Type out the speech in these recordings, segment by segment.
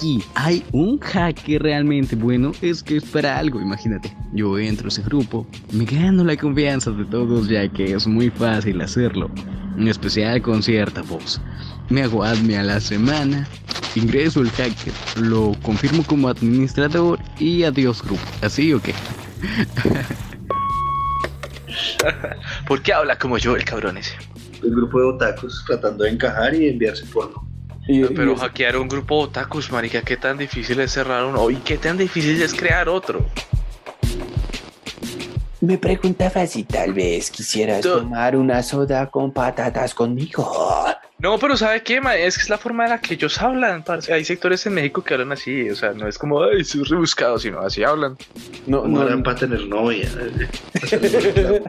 aquí hay un hacker realmente bueno, es que es para algo, imagínate. Yo entro a ese grupo, me gano la confianza de todos ya que es muy fácil hacerlo, en especial con cierta voz. Me hago admin a la semana, ingreso el hacker, lo confirmo como administrador y adiós grupo. ¿Así o qué? ¿Por qué habla como yo el cabrón ese? El grupo de otakus tratando de encajar y enviarse porno. Y, Pero y- hackear un grupo de otakus, marica, qué tan difícil es cerrar uno y qué tan difícil es crear otro. me preguntaba si tal vez quisieras tomar una soda con patatas conmigo. No, pero ¿sabe qué, ma? Es que es la forma en la que ellos hablan, parce. Hay sectores en México que hablan así, o sea, no es como, ay, soy rebuscado, sino así hablan. No, No no, eran para tener novia.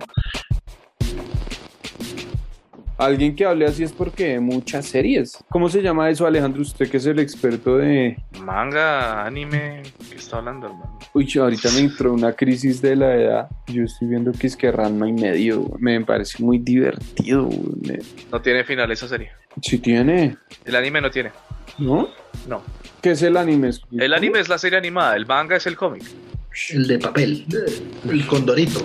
alguien que hable así es porque ve muchas series. ¿Cómo se llama eso, Alejandro? Usted que es el experto de... Manga, anime, ¿qué está hablando, hermano? Uy, ahorita me entró una crisis de la edad. Yo estoy viendo que es que Ranma y medio. Me parece muy divertido. güey. Me- No tiene final esa serie. Sí tiene, El anime no tiene. ¿no? No. ¿Qué es el anime? El anime es la serie animada, el manga es el cómic. El de papel. El condorito.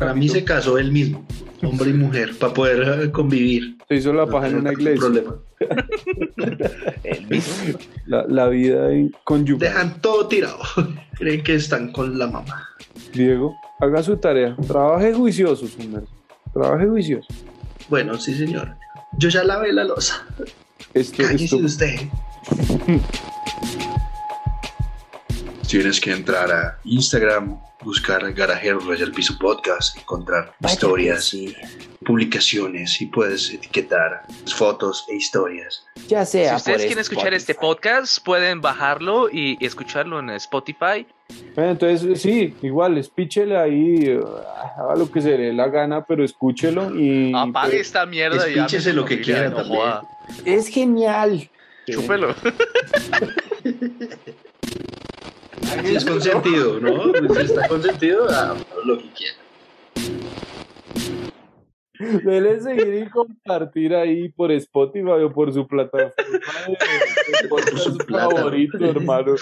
Para mí se casó él mismo, hombre y mujer, para poder eh, convivir. Se hizo la paja en una iglesia. Problema. La, la vida en conyugal. Dejan todo tirado. Creen que están con la mamá. Diego, haga su tarea. Trabaje juicioso, su merced. Trabaje juicioso. Bueno, sí, señor. Yo ya lavé la losa. Esto, Cállese esto, usted. Tienes que entrar a Instagram, buscar Garajero Royal Piso Podcast, encontrar historias, Sí. publicaciones y puedes etiquetar fotos e historias. Ya Si sea ustedes por quieren escuchar este podcast, pueden bajarlo y escucharlo en Spotify. Bueno, entonces, sí, igual, espíchele ahí, eh, haga lo que se le dé la gana, pero escúchelo y... Apague esta mierda y Espíchese lo que quiera no también. joda. Es genial. Chúpelo. Si es consentido, ¿no? Pues si está consentido, ah, lo que quiera. Dele seguir y compartir ahí por Spotify o por su plataforma de, podcast su plata. favorito, hermano.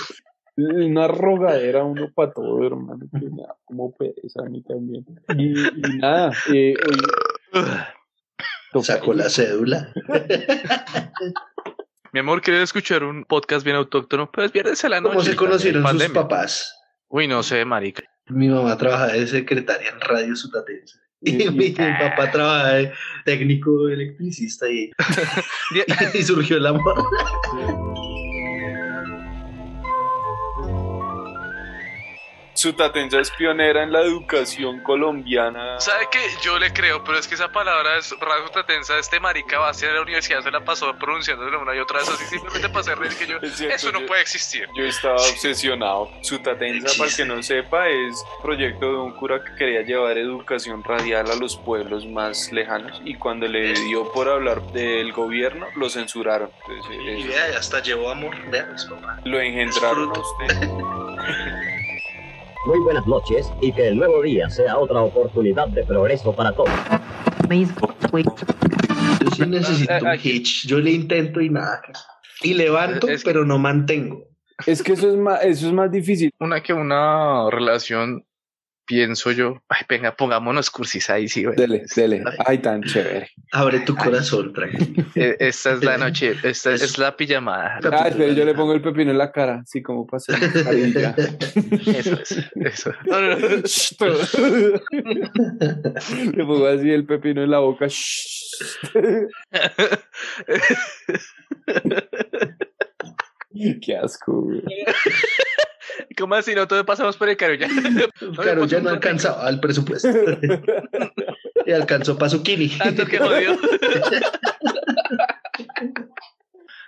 Una rogadera uno para todo, hermano. Que me da como pereza a mí también. Y, y nada, eh, oye, Sacó la cédula. Mi amor, ¿quieres escuchar un podcast bien autóctono? Pues piérdese la noche. ¿Cómo se conocieron sus pandemia. papás? Uy, no sé, marica. Mi mamá trabaja de secretaria en Radio Sutatense. Y, Y- mi, mi papá trabaja de técnico electricista y, y surgió el amor. Sutatensa es pionera en la educación colombiana. ¿Sabe qué? Yo le creo, pero es que esa palabra es rasgo tensa. Este marica va a ser a la universidad, se la pasó pronunciándole una y otra vez así simplemente para hacer reír que yo. Es cierto, Eso no yo- puede existir. Yo estaba obsesionado. Sutatensa, para el que no sepa, es proyecto de un cura que quería llevar educación radial a los pueblos más lejanos y cuando le dio por hablar del gobierno, lo censuraron. Entonces, Y vea, hasta llevó amor. Vea, mis papás. lo engendraron a usted. Muy buenas noches y que el nuevo día sea otra oportunidad de progreso para todos. Yo sí necesito un hitch. Yo le intento y nada. Y levanto, Es que- pero no mantengo. Es que eso es más, eso es más difícil. Una que una relación, pienso yo. Ay, venga, pongámonos cursis ahí, sí, güey. Dele, dele. Ay, tan chévere. Abre tu corazón, tranquilo. Eh, Esta es la noche, esta es la pijamada. Ah, espera, yo le pongo el pepino en la cara, así como pasa. Eso es, eso. No, no, no. Le pongo así el pepino en la boca. Qué asco, güey. ¿Cómo así? No, todos pasamos por el caro ya. Claro, ya no alcanzaba el presupuesto. Y alcanzó para su kini. Tanto que jodió.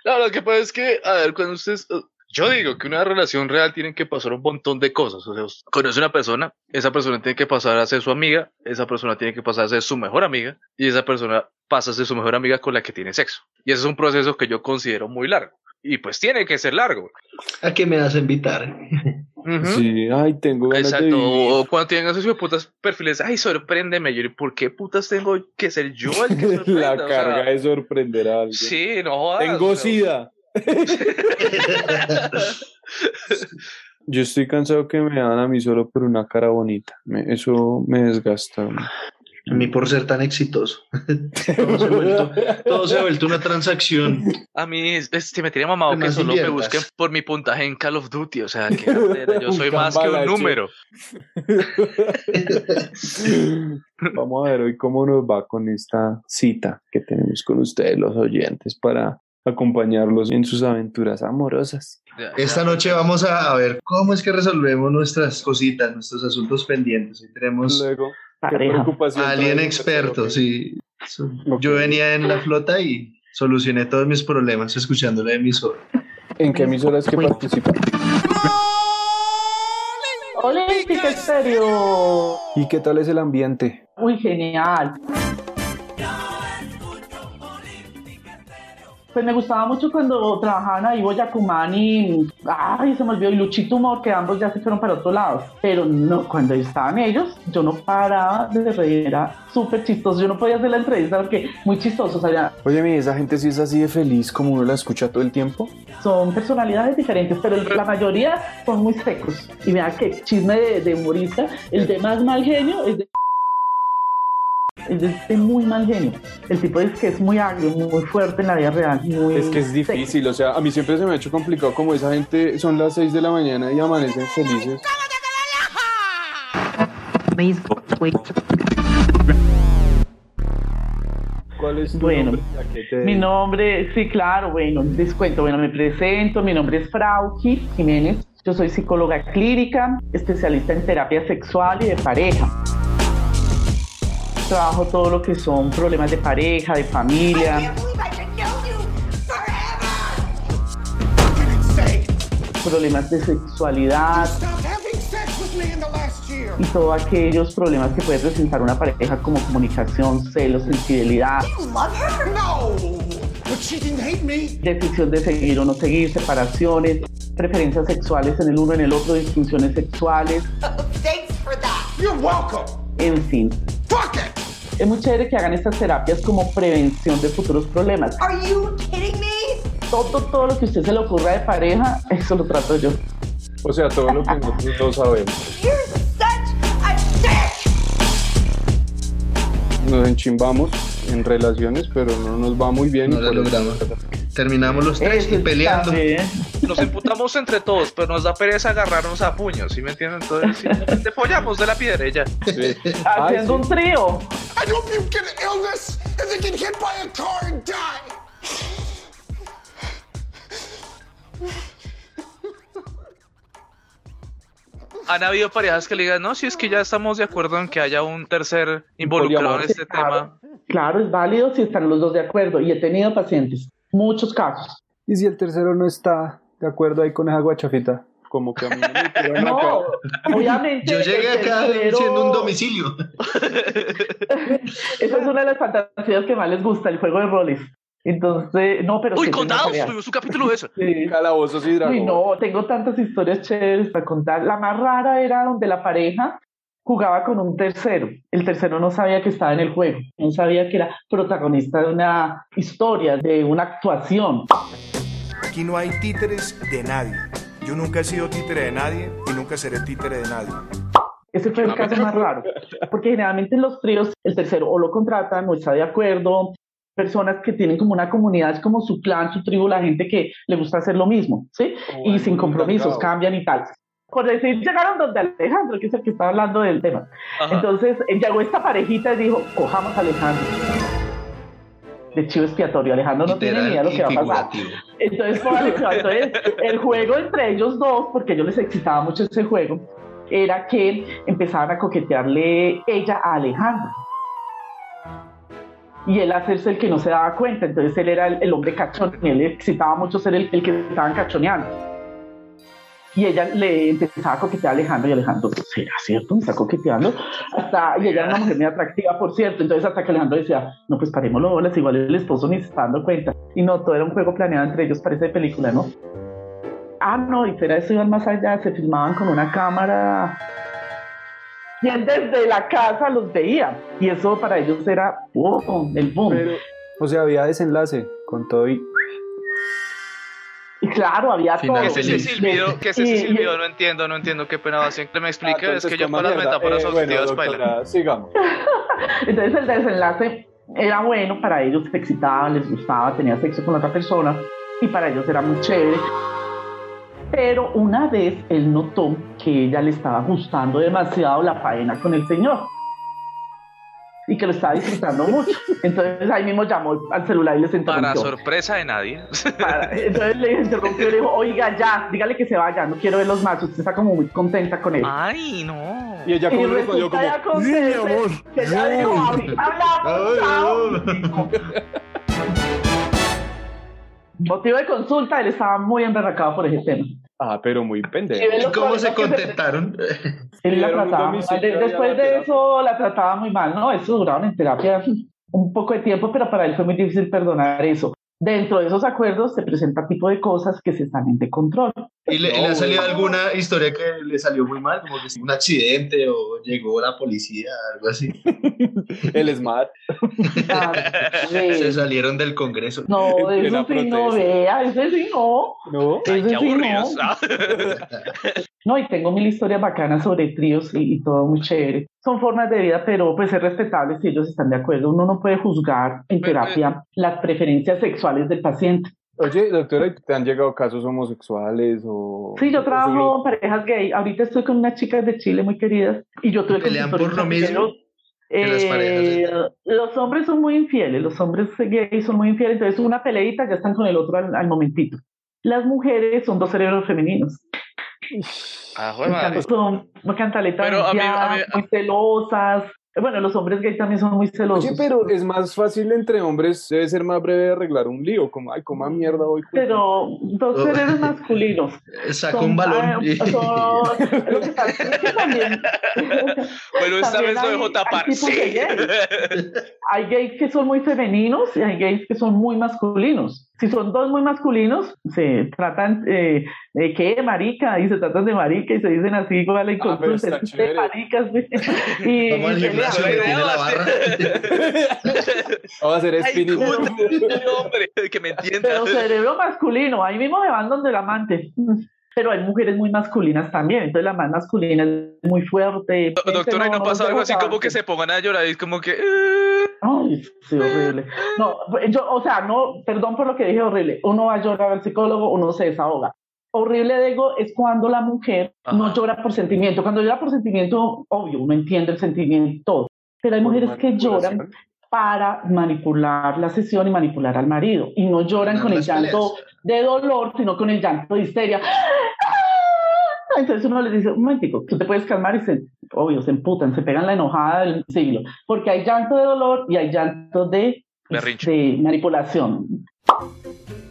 No, lo que pasa es que, a ver, cuando ustedes. Yo digo que una relación real tiene que pasar un montón de cosas. O sea, conoce a una persona, esa persona tiene que pasar a ser su amiga, esa persona tiene que pasar a ser su mejor amiga, y esa persona pasa a ser su mejor amiga con la que tiene sexo. Y ese es un proceso que yo considero muy largo. Y pues tiene que ser largo. ¿A qué me vas a invitar? Sí, ay, tengo ganas de Exacto, o cuando tienen esos putas perfiles, ay, sorpréndeme, yo, ¿por qué putas tengo que ser yo el que sorprenda? La O sea, carga de sorprender a alguien. Sí, no jodas, Tengo o sea, sida. Yo estoy cansado que me dan a mí solo por una cara bonita. Me- eso me desgasta. A mí por ser tan exitoso. todo, se ha vuelto, todo se ha vuelto una transacción. A mí, es- este, me tiene mamado que solo me busquen por mi puntaje en Call of Duty, o sea, que yo soy más que un número. Vamos a ver hoy cómo nos va con esta cita que tenemos con ustedes, los oyentes, para acompañarlos en sus aventuras amorosas. Esta noche vamos a, ver cómo es que resolvemos nuestras cositas, nuestros asuntos pendientes. Hoy tenemos Luego, ¿qué Pareja. preocupación a alguien experto, sí. So- Ok. Yo venía en la flota y solucioné todos mis problemas escuchando la emisora. ¿En qué emisoras que participan? Olímpica Estéreo. ¿Y qué tal es el ambiente? Muy genial. Pues me gustaba mucho cuando trabajaban ahí Boyacumán y, ay, se me olvidó, y Luchito Humor, que ambos ya se fueron para otro lado. Pero no, cuando estaban ellos, yo no paraba de reír, era súper chistoso. Yo no podía hacer la entrevista porque muy chistoso, o sea, ya Oye, mi, esa gente sí es así de feliz como uno la escucha todo el tiempo. son personalidades diferentes, pero la mayoría son muy secos. Y vea que chisme de, de humorista, el de más mal genio es de es de muy mal genio. El tipo es que es muy agrio, muy fuerte en la vida real. Muy Es que es difícil, o sea, a mí siempre se me ha hecho complicado como esa gente son las 6 de la mañana y amanecen felices. ¿Cuál es tu Bueno, Mi nombre, sí, claro, bueno, les cuento, bueno, me presento, mi nombre es Frauki Jiménez, yo soy psicóloga clínica, especialista en terapia sexual y de pareja. Trabajo todo lo que son problemas de pareja, de familia, I can't believe I could know you forever! problemas de sexualidad Stopped having sex with me in the last year! y todos aquellos problemas que puede presentar una pareja como comunicación, celos, infidelidad, You love her? No! But she didn't hate me! decisión de seguir o no seguir, separaciones, preferencias sexuales en el uno, en el otro, disfunciones sexuales, Thanks for that! You're welcome! en fin. Es muy chévere que hagan estas terapias como prevención de futuros problemas. Are you kidding me? Todo, todo lo que a usted se le ocurra de pareja, eso lo trato yo. O sea, todo lo que nosotros no sabemos. You're such a dick! Nos enchimbamos en relaciones, pero no nos va muy bien. No y eso- logramos. Terminamos los tres y peleando. Nos emputamos entre todos, pero nos da pereza agarrarnos a puños, ¿sí me entienden? Entonces, simplemente follamos de la piedra y ya. Sí. Ay, Haciendo sí. un trío. I hope you get an illness and then get hit by a car and die! Han habido parejas que le digan, no, si es que ya estamos de acuerdo en que haya un tercer involucrado en este tema. Claro, es válido si están los dos de acuerdo. Y he tenido pacientes, muchos casos. Y si el tercero no está de acuerdo ahí con esa guachafita, como que a mí no me. No, obviamente. Yo llegué el acá tercero- siendo un domicilio. Esa es una de las fantasías que más les gusta, el juego de roles. Entonces, no, pero. Uy, contados, tuvimos un capítulo de eso. Sí. Calabozos y dragones. Uy, no, tengo tantas historias chéveres para contar. La más rara era donde la pareja jugaba con un tercero. El tercero no sabía que estaba en el juego, no sabía que era protagonista de una historia, de una actuación. Aquí no hay títeres de nadie. Yo nunca he sido títere de nadie y nunca seré títere de nadie. Ese fue el caso más raro, porque generalmente en los tríos el tercero o lo contratan o está de acuerdo. Personas que tienen como una comunidad, es como su clan, su tribu, la gente que le gusta hacer lo mismo, ¿sí? y sin compromisos, cambian y tal. Por decir, llegaron donde Alejandro, que es el que está hablando del tema. Ajá. Entonces eh, llegó esta parejita y dijo, cojamos a Alejandro. De chivo expiatorio, Alejandro no tiene ni idea de lo que va a pasar. Entonces, el juego entre ellos dos, porque a ellos les excitaba mucho ese juego, era que empezaban a coquetearle ella a Alejandro. Y él hacerse el que no se daba cuenta. Entonces él era el, el hombre cachón y él le excitaba mucho ser el, el que estaban cachoneando. Y ella le empezaba a coquetear a Alejandro y Alejandro, ¿será cierto? ¿Me está coqueteando? Hasta, y ella era una mujer muy atractiva, por cierto. Entonces hasta que Alejandro decía, no, pues parémoslo, bolas, igual el esposo ni se está dando cuenta. Y no, todo era un juego planeado entre ellos, parece de película, ¿no? Ah, no, y fuera de eso iban más allá, se filmaban con una cámara. Y él desde la casa los veía. Y eso para ellos era boom, el boom. Pero, o sea, había desenlace con todo y. Y claro, había Final todo. ¿Qué es ese silbido? ¿Qué es ese Y- y- silbido? No entiendo, no entiendo qué pena va siempre me explica. Ah, es que yo para las mierda. metáforas Eh, bueno, auditivas bailan. sigamos. Entonces el desenlace era bueno para ellos, se excitaban, les gustaba, tenía sexo con otra persona y para ellos era muy chévere. Pero una vez él notó que ella le estaba gustando demasiado la faena con el señor y que lo estaba disfrutando mucho. Entonces ahí mismo llamó al celular y les Para interrumpió. sorpresa de nadie. Para- Entonces le interrumpió y le dijo, oiga ya, dígale que se vaya, no quiero verlos más, usted está como muy contenta con él. Ay, no. Y ella Y como respondió resulta como. y acontece que ella dijo, hablamos, chao. Motivo de consulta, él estaba muy emberracado por ese tema. Ah, pero muy pendejo. Y ve ¿Y los cómo se contentaron? Él la trataba mal. Después de eso la trataba muy mal, ¿no? Eso duraron en terapia un poco de tiempo, pero para él fue muy difícil perdonar eso. Dentro de esos acuerdos se presenta tipo de cosas que se salen de control. ¿Y le, y le ha salido alguna historia que le salió muy mal? Como que sí, un accidente o llegó la policía, algo así. El smart. Ah, Se salieron del Congreso. No, En eso sí no, vea, ese sí no. No. Ay, Ese qué sí no. No, y tengo mil historias bacanas sobre tríos y, y todo muy chévere. Son formas de vida, pero pues es respetable si ellos están de acuerdo. Uno no puede juzgar en Pero, terapia las preferencias sexuales del paciente. Oye, doctora, ¿y ¿te han llegado casos homosexuales o...? Sí, yo trabajo en parejas gay. Ahorita estoy con unas chicas de Chile muy queridas y yo tuve ¿Pelean consultorios por lo mismo que las parejas Eh, los hombres son muy infieles, los hombres gays son muy infieles, entonces una peleita ya están con el otro al, al momentito. Las mujeres son dos cerebros femeninos. Ah, joder. Son muy cantaletas, Pero a mí- a mí- muy celosas. Bueno, los hombres gays también son muy celosos. Oye, pero es más fácil entre hombres, debe ser más breve arreglar un lío, como, ay, coma mierda hoy. Pero dos Oh. cerebros masculinos. Sacó Son- un balón. y- son- lo que pasa es que también- Bueno, esta también vez lo dejo tapar. hay Sí. de gays. Hay gays que son muy femeninos y hay gays que son muy masculinos. Si son dos muy masculinos, se tratan eh, de qué, marica, y se tratan de marica y se dicen así igual en Ah, pero consulta, está es usted chévere. marica, sí. y, y gimnasio, pelean. le tiene la barra. Vamos a hacer spinning. hombre, que me entienda. Pero cerebro masculino, ahí mismo se van donde el amante. Pero hay mujeres muy masculinas también, entonces la más masculina es muy fuerte. Do- Doctora, ¿y no pasa algo así como que se pongan a llorar y es como que... eh, Ay, sí, horrible. No, yo, o sea, no, perdón por lo que dije horrible. Uno va a llorar al psicólogo, uno se desahoga. Horrible de ego es cuando la mujer no Ajá. llora por sentimiento. Cuando llora por sentimiento, obvio, uno entiende el sentimiento, todo. Pero hay mujeres que lloran para manipular la sesión y manipular al marido. Y no lloran con el llanto peleas. de dolor, sino con el llanto de histeria. Entonces uno les dice, un momentico, tú te puedes calmar y se, obvio, se emputan, se pegan la enojada del siglo, porque hay llanto de dolor y hay llanto de, Berrinche. de manipulación.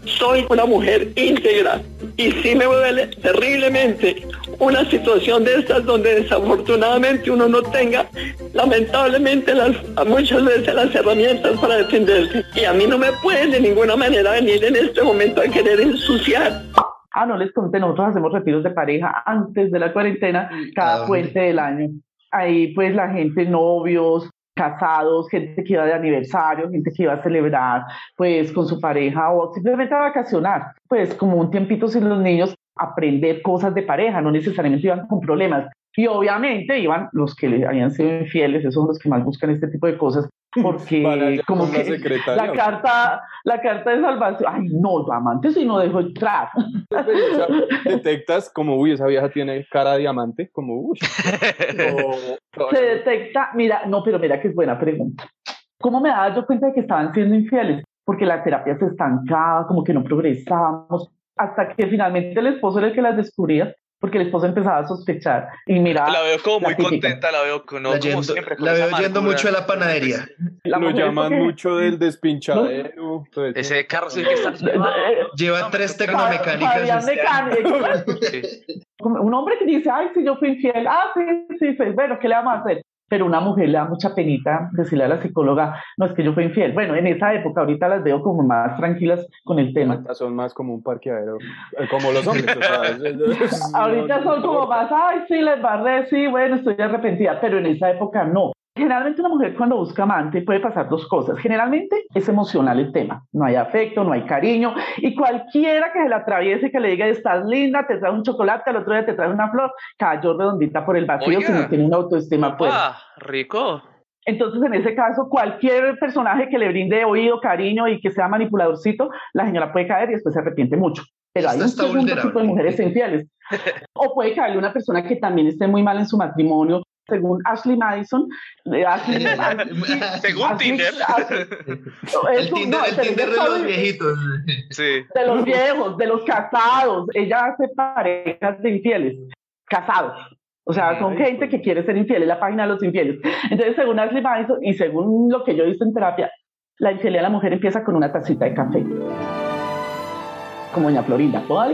Soy una mujer íntegra y sí me duele terriblemente una situación de estas donde desafortunadamente uno no tenga lamentablemente las, muchas veces las herramientas para defenderse. Y a mí no me pueden de ninguna manera venir en este momento a querer ensuciar. Ah, no les conté, nosotros hacemos retiros de pareja antes de la cuarentena, ¿A cada puente del año. Ahí pues la gente, novios, casados, gente que iba de aniversario, gente que iba a celebrar pues con su pareja o simplemente a vacacionar, pues como un tiempito sin los niños, aprender cosas de pareja, no necesariamente iban con problemas. Y obviamente iban los que habían sido infieles, esos son los que más buscan este tipo de cosas, porque como que secretaria. la carta, la carta de salvación, ay no, tu amante si no dejó entrar. O sea, detectas como, uy, esa vieja tiene cara de diamante, como, uy. Se detecta, mira, no, pero mira que es buena pregunta. ¿Cómo me daba yo cuenta de que estaban siendo infieles? Porque la terapia se estancaba, como que no progresábamos, hasta que finalmente el esposo era el que las descubría, porque el esposo empezaba a sospechar. Y mira, La veo como la muy típica. contenta, la veo con, no, la como yendo, siempre. con la veo yendo mucho a la panadería. la Lo llaman porque- mucho del despinchadero. todo eso. Ese carro es el que está... Eh, Lleva No, tres me- tecnomecánicas. Este. Sí. Un hombre que dice, ay, si yo fui infiel, ah, sí, sí, sí, bueno, ¿qué le vamos a hacer? Pero una mujer le da mucha penita decirle a la psicóloga, no es que yo fui infiel. Bueno, en esa época, ahorita las veo como más tranquilas con el tema. Son más como un parqueadero, eh, como los hombres. o sea, Ahorita no- son como más, ay, sí, les barré, sí, bueno, estoy arrepentida, pero en esa época no. Generalmente una mujer cuando busca amante puede pasar dos cosas. Generalmente es emocional el tema. No hay afecto, no hay cariño. Y cualquiera que se la atraviese, que le diga, estás linda, te trae un chocolate, al otro día te trae una flor, cayó redondita por el vacío Oiga. si no tiene una autoestima. ¡Ah! Rico. Entonces, en ese caso, cualquier personaje que le brinde oído, cariño y que sea manipuladorcito, la señora puede caer y después se arrepiente mucho. Pero hay Esta un segundo vulnerable. tipo de mujeres infieles. O puede caerle una persona que también esté muy mal en su matrimonio. Según Ashley Madison, eh, Ashley, Según Ashley- Tinder. Ashley- El Tinder, no, el Tinder de los sabe- viejitos. Sí. de los viejos, de los casados. Ella hace parejas de infieles, casados. O sea, son gente que quiere ser infiel, es la página de los infieles. Entonces, según Ashley Madison y según lo que yo he visto en terapia, la infidelidad de la mujer empieza con una tacita de café. Como doña Florinda, toda.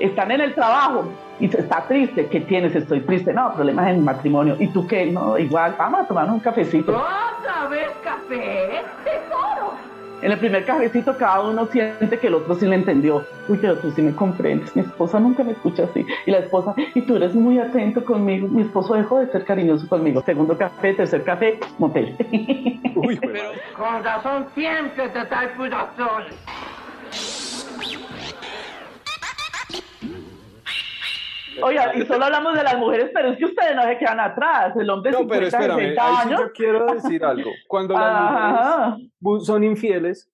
Están en el trabajo y se está triste. ¿Qué tienes? Estoy triste. No, problemas en el matrimonio. ¿Y tú qué? No, igual, vamos a tomar un cafecito. ¿Otra vez café? ¡Tesoro! En el primer cafecito cada uno siente que el otro sí le entendió. Uy, pero tú sí me comprendes. Mi esposa nunca me escucha así. Y la esposa, y tú eres muy atento conmigo. Mi esposo dejó de ser cariñoso conmigo. Segundo café, tercer café, motel. Uy, madre. Con razón siempre te trae Oiga, y solo hablamos de las mujeres, pero es que ustedes no se quedan atrás. El hombre No, pero 50, espérame, 60 ahí sí yo quiero decir algo. Cuando las mujeres son infieles,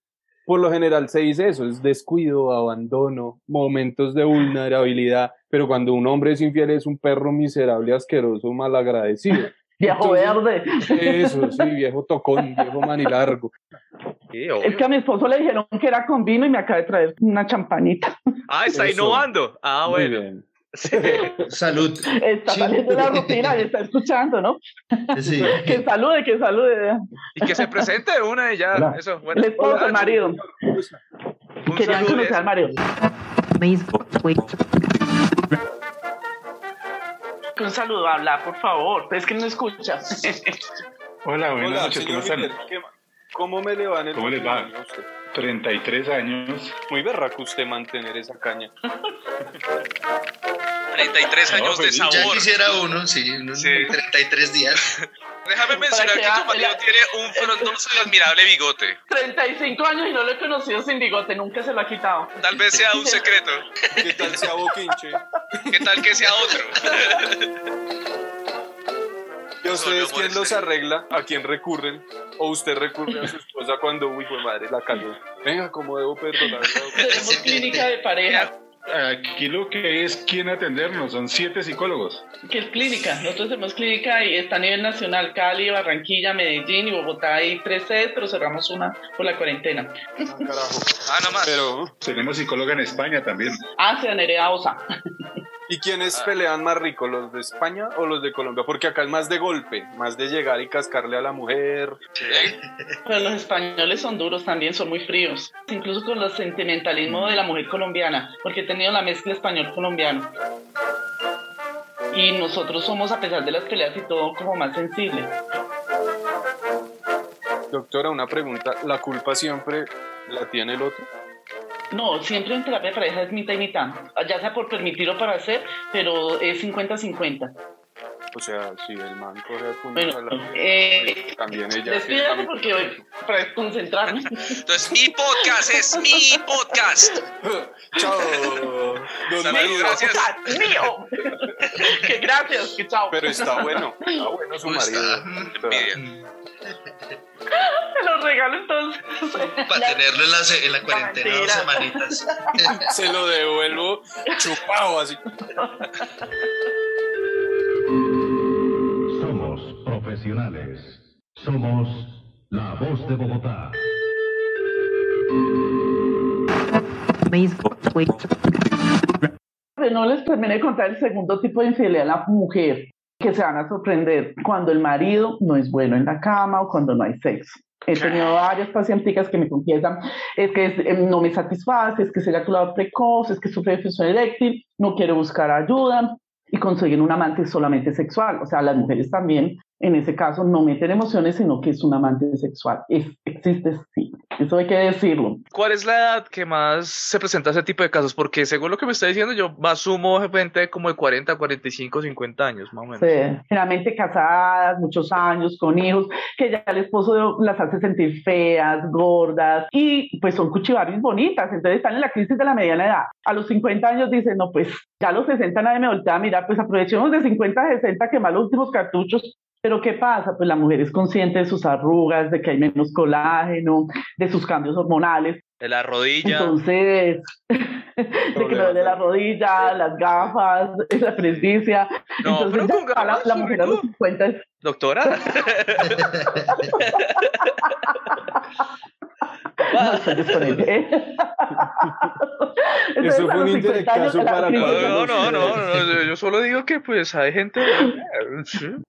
por lo general se dice eso, es descuido, abandono, momentos de vulnerabilidad, pero cuando un hombre es infiel es un perro miserable, asqueroso, malagradecido. Viejo Entonces, verde. Eso, sí, viejo tocón, viejo manilargo. Sí, Es que a mi esposo le dijeron que era con vino y me acaba de traer una champañita. Ah, está Eso. innovando. Ah, Muy bueno. Salud. Está saliendo de la rutina y está escuchando, ¿no? Sí. Que salude, que salude. Y que se presente una y ya. Hola. Eso, bueno. El esposo, el marido. Un Querían conocer al marido. Un saludo, habla, por favor. Es que no escucha. Hola, buenas Hola, noches, ¿cómo están? Peter, ¿qué ma- ¿Cómo me le va en el ¿Cómo les va? matrimonio a usted? 33 años. Muy berraco usted mantener esa caña. 33 No, años de pues, ya Ya sabor. quisiera uno, sí, unos Sí. 33 días. Déjame mencionar que tu marido la- tiene un frondoso y admirable bigote. 35 años y no lo he conocido sin bigote, nunca se lo ha quitado. Tal vez sea un secreto. ¿Qué tal sea boquinche? ¿Qué tal que sea otro? ¿Y a ustedes quién los arregla? ¿A quién recurren? ¿O usted recurre a su esposa cuando, uy, fue madre, la cayó? Venga, ¿cómo debo perdonar? Tenemos clínica de pareja. Aquí lo que es quién atendernos, son siete psicólogos. ¿Qué es clínica? Nosotros tenemos clínica y está a nivel nacional, Cali, Barranquilla, Medellín y Bogotá. Hay tres sedes, pero cerramos una por la cuarentena. Ah, carajo. Ah, nada más. Pero, Tenemos psicóloga en España también. Ah, se Nerea Osa. ¿Y quiénes pelean más rico, los de España o los de Colombia? Porque acá es más de golpe, más de llegar y cascarle a la mujer. Pero los españoles son duros también, son muy fríos. Incluso con el sentimentalismo de la mujer colombiana, porque he tenido la mezcla español-colombiano. Y nosotros somos, a pesar de las peleas y todo, como más sensibles. Doctora, una pregunta. ¿La culpa siempre la tiene el otro? No, siempre en terapia de pareja es mitad y mitad. Ya sea por permitir o para hacer, pero es 50-50. O sea, si el man coge el puño Bueno, a la eh, también ella... Despídase porque hoy, para desconcentrarme. Entonces, mi podcast es mi podcast. Chao. Don Salud, Mario. gracias. ¡Dios mío! que gracias, que chao. Pero está bueno. Está bueno su ¿Cómo está? marido. Envidia. Me lo regalo entonces. Para tenerlo en la, en la cuarentena dos semanitas. Se lo devuelvo chupado así. Somos la voz de Bogotá. No les terminé de contar el segundo tipo de infidelidad a la mujer, que se van a sorprender cuando el marido no es bueno en la cama o cuando no hay sexo. He tenido varias pacienticas que me confiesan, es que es- eh, no me satisface, es que es eyaculador precoz, es que sufre de disfunción eréctil, no quiere buscar ayuda y consiguen un amante solamente sexual. O sea, las mujeres también en ese caso no meten emociones, sino que es un amante sexual. Es, existe, sí. Eso hay que decirlo. ¿Cuál es la edad que más se presenta ese tipo de casos? Porque según lo que me está diciendo, yo asumo gente como de 40, 45, 50 años, más o menos. Sí, generalmente casadas, muchos años, con hijos, que ya el esposo las hace sentir feas, gordas, y pues son cuchivaris bonitas, entonces están en la crisis de la mediana edad. A los 50 años dicen, no, pues ya a los 60 nadie me voltea a mirar, pues aprovechemos de 50 a 60 quemar los últimos cartuchos pero ¿qué pasa? Pues la mujer es consciente de sus arrugas, de que hay menos colágeno, de sus cambios hormonales. De la rodilla. Entonces, de que lo de la rodilla, las gafas, la presbicia. No, Entonces, pero con la, gafas, la mujer a los 50 es... Doctora. No estoy disponible. Entonces, Eso fue un los 50 años, indirectazo la para No, no, no, no, no, yo solo digo que pues hay gente.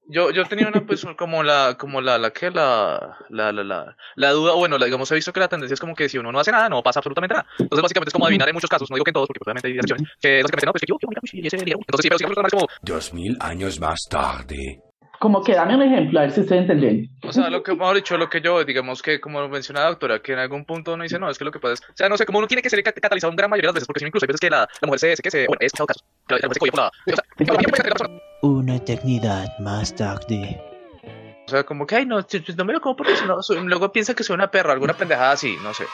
Yo, yo tenía una pues como la, como la, la que la, la, la, la, la duda, bueno, la- digamos he visto que la tendencia es como que si uno no hace nada, no pasa absolutamente nada. Entonces básicamente es como adivinar en muchos casos, no digo que en todos, porque obviamente hay excepciones, que básicamente no, pues que yo, yo, mira, y ese entonces sí, pero es como, Dos mil años más tarde. Como que dame un ejemplo, a ver si estoy entendiendo. O sea, lo que mejor dicho, lo que yo, digamos que, como menciona la doctora, que en algún punto uno dice, no, es que lo que pasa es, o sea, no sé, como uno tiene que ser cat- catalizado en gran mayoría de las veces, porque si no, incluso hay veces que la, la mujer se, se, que se, bueno, he escuchado casos, la mujer se cogió por la, o sea. Una eternidad más tarde. o sea, como que, ay, no, no me lo como porque si no, soy- luego piensa que soy una perra, alguna pendejada así, no sé.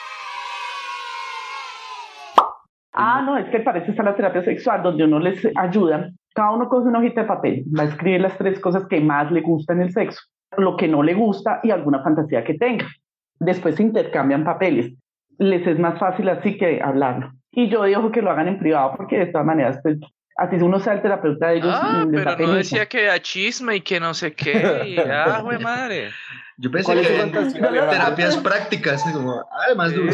Ah, no, es que para eso está la terapia sexual, donde uno les ayuda. Cada uno coge una hojita de papel, va a escribir las tres cosas que más le gustan en el sexo, lo que no le gusta y alguna fantasía que tenga. Después se intercambian papeles. Les es más fácil así que hablarlo. Y yo digo que lo hagan en privado porque de todas maneras, pues, así uno sea el terapeuta de ellos. Ah, pero no decía que a chisme y que no sé qué, y ah, güey, madre. Yo pensé ¿Cuál es que eran terapias prácticas, como, además duro.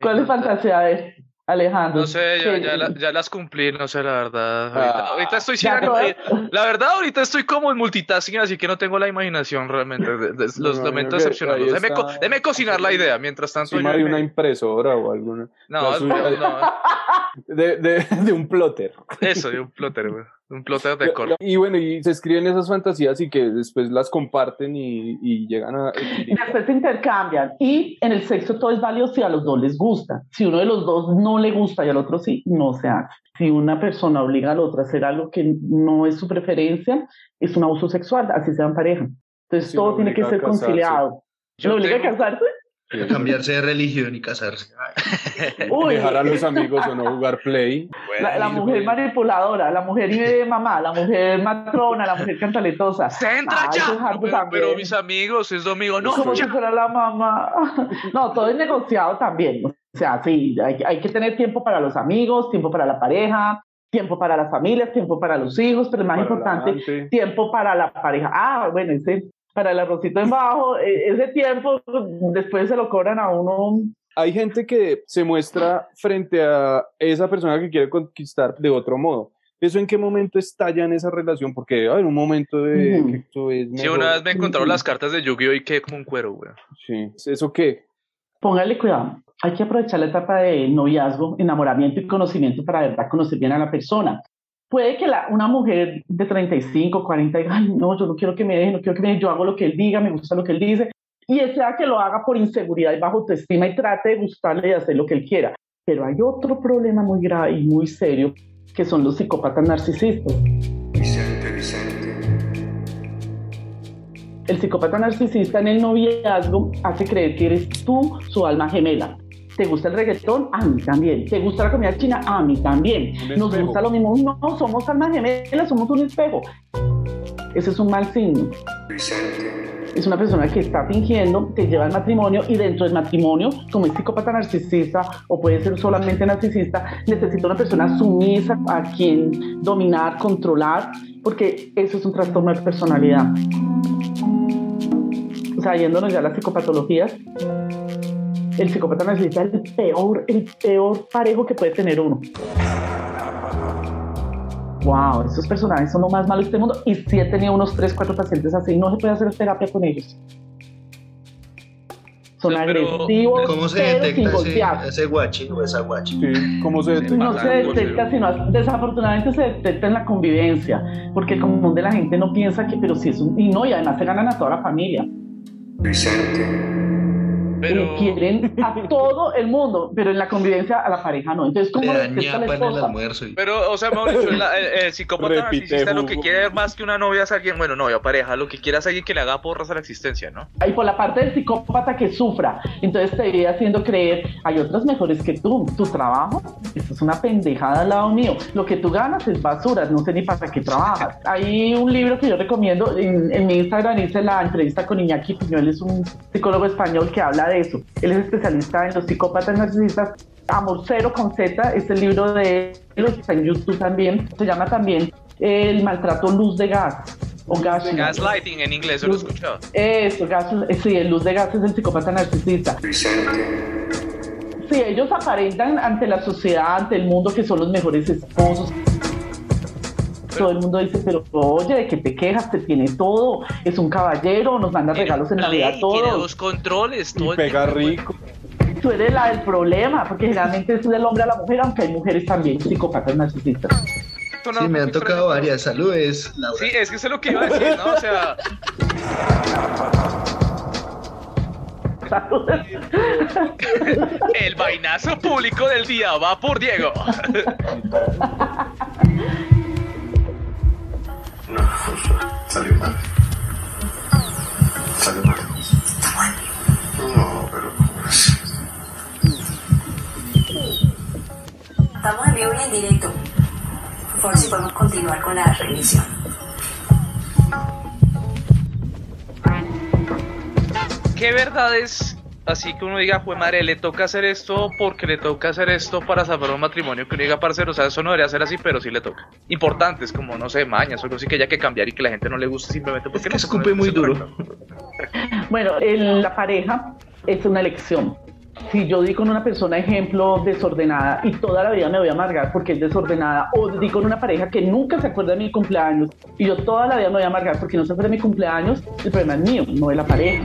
¿Cuál es fantasía de Alejandro? No sé, ya, Que- ya, la- ya las cumplí, no sé, la verdad. Ahorita, Ah. ahorita estoy sin- La verdad, ahorita estoy como en multitasking, así que no tengo la imaginación realmente. de- de- Los decepcionarlos. ahí Déme, co- déme cocinar la idea. Mientras tanto, yo de una impresora o alguna. No, no, De, de, de un plotter. eso, de un plotter, güey. Un plotter de coro. Y bueno, y se escriben esas fantasías y que después las comparten y, y llegan a. Y después se intercambian. Y en el sexo todo es válido si a los dos les gusta. Si uno de los dos no le gusta y al otro sí, no se hace. Si una persona obliga al otro a hacer algo que no es su preferencia, es un abuso sexual, así sean pareja. Entonces Si todo tiene que ser conciliado. Yo ¿Lo obliga tengo- a casarse? Cambiarse de religión y casarse. Uy, dejar a los amigos o no jugar play. la, la mujer manipuladora, la mujer mamá, la mujer matrona, la mujer cantaletosa. ¡Centra Ay, ya! eso es harto pero, mis amigos, es domingo, no, como ya. si fuera la mamá. No, todo es negociado también. O sea, sí, hay, hay que tener tiempo para los amigos, tiempo para la pareja, tiempo para las familias, tiempo para los hijos, pero más Para importante, tiempo para la pareja. Ah, bueno, ese para el arrocito en bajo, e- ese tiempo después se lo cobran a uno. Hay gente que se muestra frente a esa persona que quiere conquistar de otro modo. ¿Eso en qué momento estalla en esa relación? Porque debe haber un momento de que esto es Sí, una vez me encontraron las cartas de Yu-Gi-Oh! y quedé como un cuero, güey. Sí. ¿Eso qué? Póngale cuidado. Hay que aprovechar la etapa de noviazgo, enamoramiento y conocimiento para de verdad conocer bien a la persona. Puede que la, una mujer de 35, 40 diga, ay, no, yo no quiero que me deje, no quiero que me deje, yo hago lo que él diga, me gusta lo que él dice. Y sea que lo haga por inseguridad y bajo autoestima y trate de gustarle y hacer lo que él quiera. Pero hay otro problema muy grave y muy serio, que son los psicópatas narcisistas. Vicente, Vicente. El psicópata narcisista en el noviazgo hace creer que eres tú su alma gemela. ¿Te gusta el reggaetón? A mí también. ¿Te gusta la comida china? A mí también. Nos gusta lo mismo. No, somos almas gemelas, somos un espejo. Ese es un mal signo. Es una persona que está fingiendo, te lleva al matrimonio y dentro del matrimonio, como es psicópata narcisista o puede ser solamente narcisista, necesita una persona sumisa a quien dominar, controlar, porque eso es un trastorno de personalidad. O sea, yéndonos ya a las psicopatologías, el psicópata narcisista es el peor, el peor parejo que puede tener uno. Wow, esos personajes son lo más malo de este mundo. Y sí he tenido unos 3, 4 pacientes así. No se puede hacer terapia con ellos. Son agresivos, ¿Cómo se detecta ese, guachi o esa guachi? ¿Cómo se No se detecta, sino desafortunadamente se detecta en la convivencia, porque el común de la gente no piensa que, pero si es un, y no, y además se ganan a toda la familia. Pero... Y quieren a todo el mundo, pero en la convivencia a la pareja no. Entonces, ¿cómo Le la para el almuerzo. y- Pero, o sea, Mauricio, la- el, el psicópata Repite, narcisista lo que quiere más que una novia es alguien, bueno, novia, pareja, lo que quiere es alguien que le haga porras a la existencia, ¿no? Y por la parte del psicópata que sufra, entonces te iría haciendo creer, hay otras mejores que tú, tu trabajo, eso es una pendejada al lado mío, lo que tú ganas es basura, no sé ni para qué trabajas. Hay un libro que yo recomiendo, en, en mi Instagram hice la entrevista con Iñaki Piñol, es un psicólogo español que habla de eso, él es especialista en los psicópatas narcisistas, Amor Cero con Z, es el libro de él, está en YouTube también, se llama también El maltrato luz de gas. O gas, Gaslighting en inglés, lo he escuchado. eso, gas, sí, el luz de gas es el psicópata narcisista. Sí, ellos aparentan ante la sociedad, ante el mundo que son los mejores esposos. Todo el mundo dice, pero oye, ¿de qué te quejas? Te tiene todo, es un caballero, nos manda regalos en Navidad Play, tiene todos. dos controles, todo Y pega rico. Tú eres la del problema, porque generalmente es del hombre a la mujer, aunque hay mujeres también psicópatas narcisistas. Sí, me han tocado varias. Saludes, Laura. Sí, es que eso es lo que iba a decir, ¿no? O sea, el vainazo público del día va por Diego. Salió mal. Salió mal. No, pero Estamos en vivo y en directo. Por favor, si podemos continuar con la revisión. ¿Qué verdades así que uno diga, jue madre, le toca hacer esto porque le toca hacer esto para salvar un matrimonio? Que uno diga, parcero, o sea, eso no debería ser así, pero sí le toca. Importantes, como, no sé, mañas o algo así que haya que cambiar y que la gente no le guste simplemente porque que no escupe muy duro. Bueno, en la pareja es una elección. Si yo di con una persona, ejemplo, desordenada y toda la vida me voy a amargar porque es desordenada, o di con una pareja que nunca se acuerda de mi cumpleaños y yo toda la vida me voy a amargar porque no se acuerda de mi cumpleaños, el problema es mío, no de la pareja.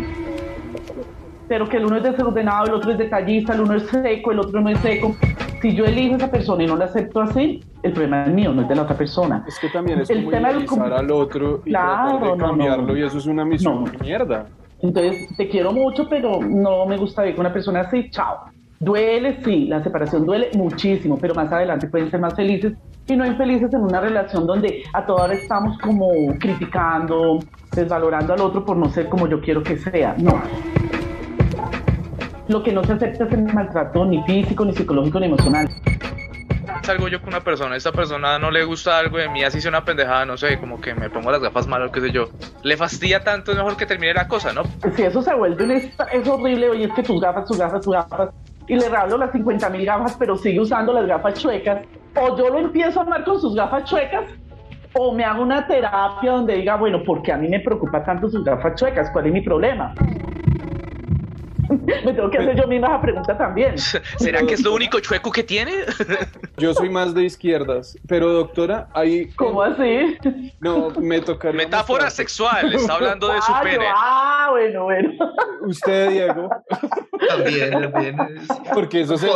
Pero que el uno es desordenado, el otro es detallista, el uno es seco, el otro no es seco. Si yo elijo a esa persona y no la acepto así, el problema es mío, no es de la otra persona. Es que también es El como tema del al otro y Claro, tratar de no, cambiarlo no. y eso es una misión No. mierda. Entonces, te quiero mucho, pero no me gusta vivir con una persona así, chao. Duele, sí, la separación duele muchísimo, pero más adelante pueden ser más felices y no infelices en una relación donde a toda hora estamos como criticando, desvalorando al otro por no ser como yo quiero que sea. No. Lo que no se acepta es el maltrato ni físico, ni psicológico, ni emocional. Salgo yo con una persona, esta persona no le gusta algo de mí, así sea una pendejada, no sé, como que me pongo las gafas mal o qué sé yo. Le fastidia tanto, es mejor que termine la cosa, ¿no? Si eso se vuelve un est- es horrible, oye, es que tus gafas, tus gafas, tus gafas, y le regalo las 50 mil gafas, pero sigue usando las gafas chuecas, o yo lo empiezo a amar con sus gafas chuecas, o me hago una terapia donde diga, bueno, ¿por qué a mí me preocupa tanto sus gafas chuecas? ¿Cuál es mi problema? me tengo que hacer yo misma esa pregunta también. ¿Será que es lo único chueco que tiene? Yo soy más de izquierdas, pero doctora, hay... ¿Cómo así? No, me tocaría... Metáfora mostrar- sexual, está hablando de su Ah, yo- pene. ah, bueno, bueno. Usted, Diego, También, también. es porque eso se...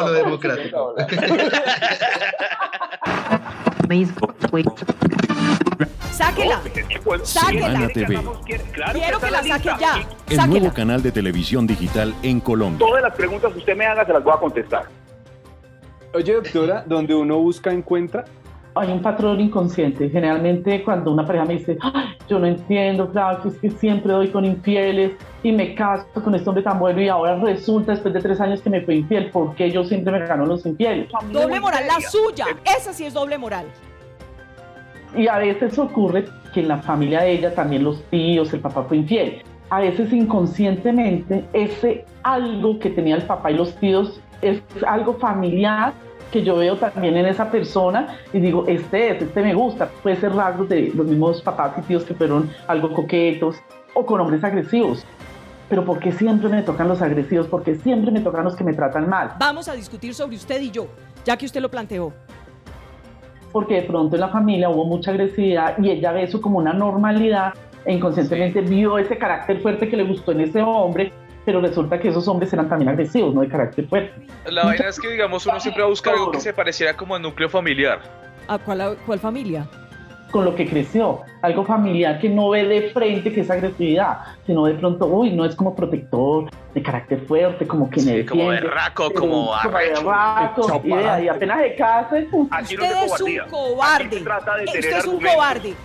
Sáquela. Sáquela. Ana TV, Quiero que la saque ya. el Sáquela. nuevo canal de televisión digital en Colombia. Todas las preguntas que usted me haga se las voy a contestar. Oye, doctora, donde uno busca encuentra. Hay un patrón inconsciente. Generalmente cuando una pareja me dice, "Ay, yo no entiendo, claro, que es que siempre doy con infieles y me caso con este hombre tan bueno y ahora resulta después de tres años que me fue infiel, ¿por qué yo siempre me gano los infieles? Doble moral, la suya. Esa sí es doble moral. Y a veces ocurre que en la familia de ella también los tíos, el papá fue infiel. A veces inconscientemente ese algo que tenía el papá y los tíos es algo familiar que yo veo también en esa persona y digo, este es, este me gusta. Puede ser rasgos de los mismos papás y tíos que fueron algo coquetos o con hombres agresivos. Pero ¿por qué siempre me tocan los agresivos? Porque siempre me tocan los que me tratan mal. Vamos a discutir sobre usted y yo, ya que usted lo planteó. porque de pronto en la familia hubo mucha agresividad y ella ve eso como una normalidad e inconscientemente vio ese carácter fuerte que le gustó en ese hombre pero resulta que esos hombres eran también agresivos, no de carácter fuerte. La vaina es que, digamos, uno siempre va a buscar algo que se pareciera como al núcleo familiar. ¿A cuál, cuál familia? Con lo que creció, algo familiar que no ve de frente que es agresividad, sino de pronto, uy, no es como protector, de carácter fuerte, como que me defiende. Como berraco, como como arrecho. berraco, y, vea, y apenas se casa, uf, Usted es un cobarde. de Usted es un cobarde.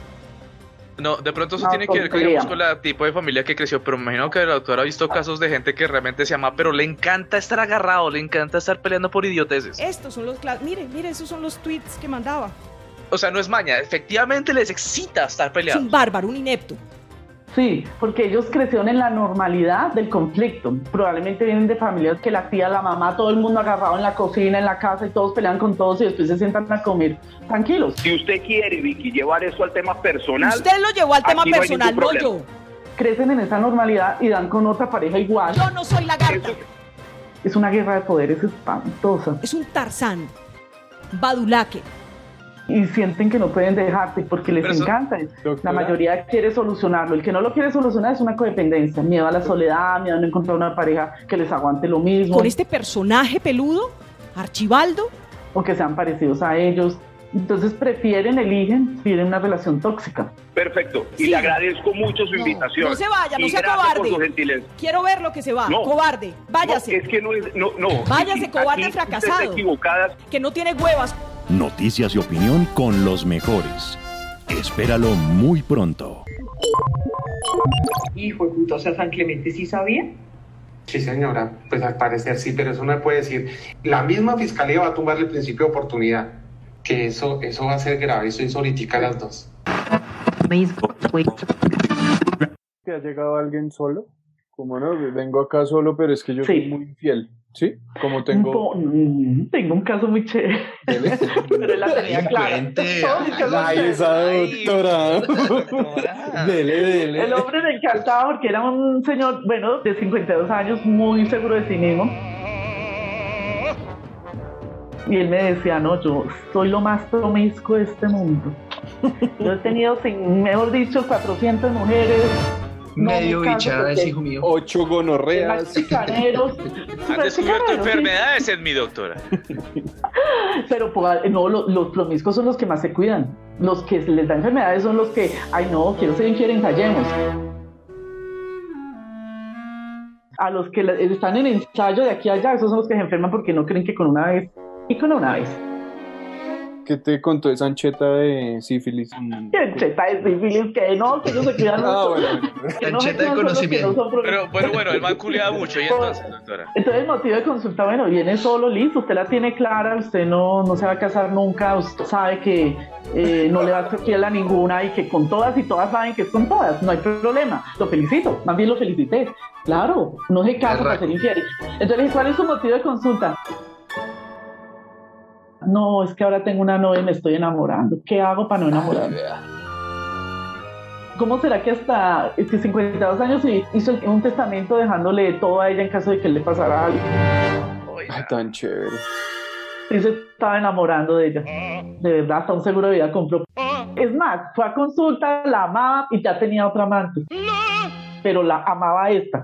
No, de pronto eso No, tiene que ver con, tontería. digamos, con la tipo de familia que creció, pero me imagino que el autor ha visto casos de gente que realmente se ama, pero le encanta estar agarrado, le encanta estar peleando por idioteces. Estos son los... cla- Mire, mire, esos son los tweets que mandaba. O sea, no es maña, efectivamente les excita estar Es peleados. un bárbaro, un inepto. Sí, porque ellos crecieron en la normalidad del conflicto. Probablemente vienen de familias que la tía, la mamá, todo el mundo agarrado en la cocina, en la casa y todos pelean con todos y después se sientan a comer tranquilos. Si usted quiere, Vicky, llevar eso al tema personal. Usted lo llevó al tema no personal, no yo. Crecen en esa normalidad y dan con otra pareja igual. Yo no soy lagarta. Es una guerra de poderes espantosa. Es un Tarzán. Badulaque. Y sienten que no pueden dejarte porque les eso- encanta. La Doctora. mayoría quiere solucionarlo. El que no lo quiere solucionar es una codependencia. Miedo a la soledad, miedo a no encontrar una pareja que les aguante lo mismo. Con este personaje peludo, Archibaldo, o que sean parecidos a ellos. Entonces prefieren, eligen vivir en una relación tóxica. Perfecto. Y Sí. le agradezco mucho su invitación. no se vaya, no Y sea cobarde. su gentileza. quiero ver lo que se va. No. Cobarde, váyase. No, es que no es. No, no. Váyase, cobarde fracasado. Que no tiene huevas. Noticias y opinión con los mejores. Espéralo muy pronto. Hijo de puta, o sea, San Clemente sí sabía. Sí, señora, pues al parecer sí, pero eso no me puede decir. La misma fiscalía va a tumbar el principio de oportunidad. Que eso, eso va a ser grave, eso hizo ahorita las dos. ¿Que ha llegado alguien solo? Como no, vengo acá solo, pero es que yo soy muy infiel. ¿Sí? Como tengo. po- mm, tengo un caso muy chévere. Pero él la tenía clara. Ay, esa doctora. dele, dele. El hombre me encantaba porque era un señor, bueno, de 52 años, muy seguro de sí mismo. Y él me decía, no, yo soy lo más promiscuo de este mundo. Yo he tenido, sin, mejor dicho, 400 mujeres. No Medio bichada es hijo mío. Ocho gonorreas. más chicaneros, Han descubierto enfermedades en mi doctora. Pero pues, no, lo- los promiscuos son los que más se cuidan. Los que les da enfermedades son los que, ay no, quiero ser infiel, ensayemos. A los que están en ensayo de aquí a allá, esos son los que se enferman porque no creen que con una vez y con una vez. ¿Qué te contó esa ancheta de sífilis? Que cheta de sífilis, que no, que ellos se cuidan Ah, bueno. Que no se Ancheta de no conocimiento. Pero bueno, bueno, el man culiaba mucho. ¿Y entonces, doctora? Entonces el motivo de consulta, bueno, viene solo, listo, usted la tiene clara, usted no, no se va a casar nunca, usted sabe que eh, no le va a ser fiel a ninguna y que con todas y todas saben que es con todas, no hay problema, lo felicito, más bien lo felicité, claro, no se casa para ser infiel. Entonces ¿cuál es su motivo de consulta? No, es que ahora tengo una novia y me estoy enamorando, ¿qué hago para no enamorarme? ¿Cómo será que hasta este 52 años y hizo un testamento dejándole todo a ella en caso de que le pasara algo? Ay, tan chévere. Y se estaba enamorando de ella. De verdad, hasta un seguro de vida compró. Es más, fue a consulta, la amaba y ya tenía otra amante. Pero la amaba a esta.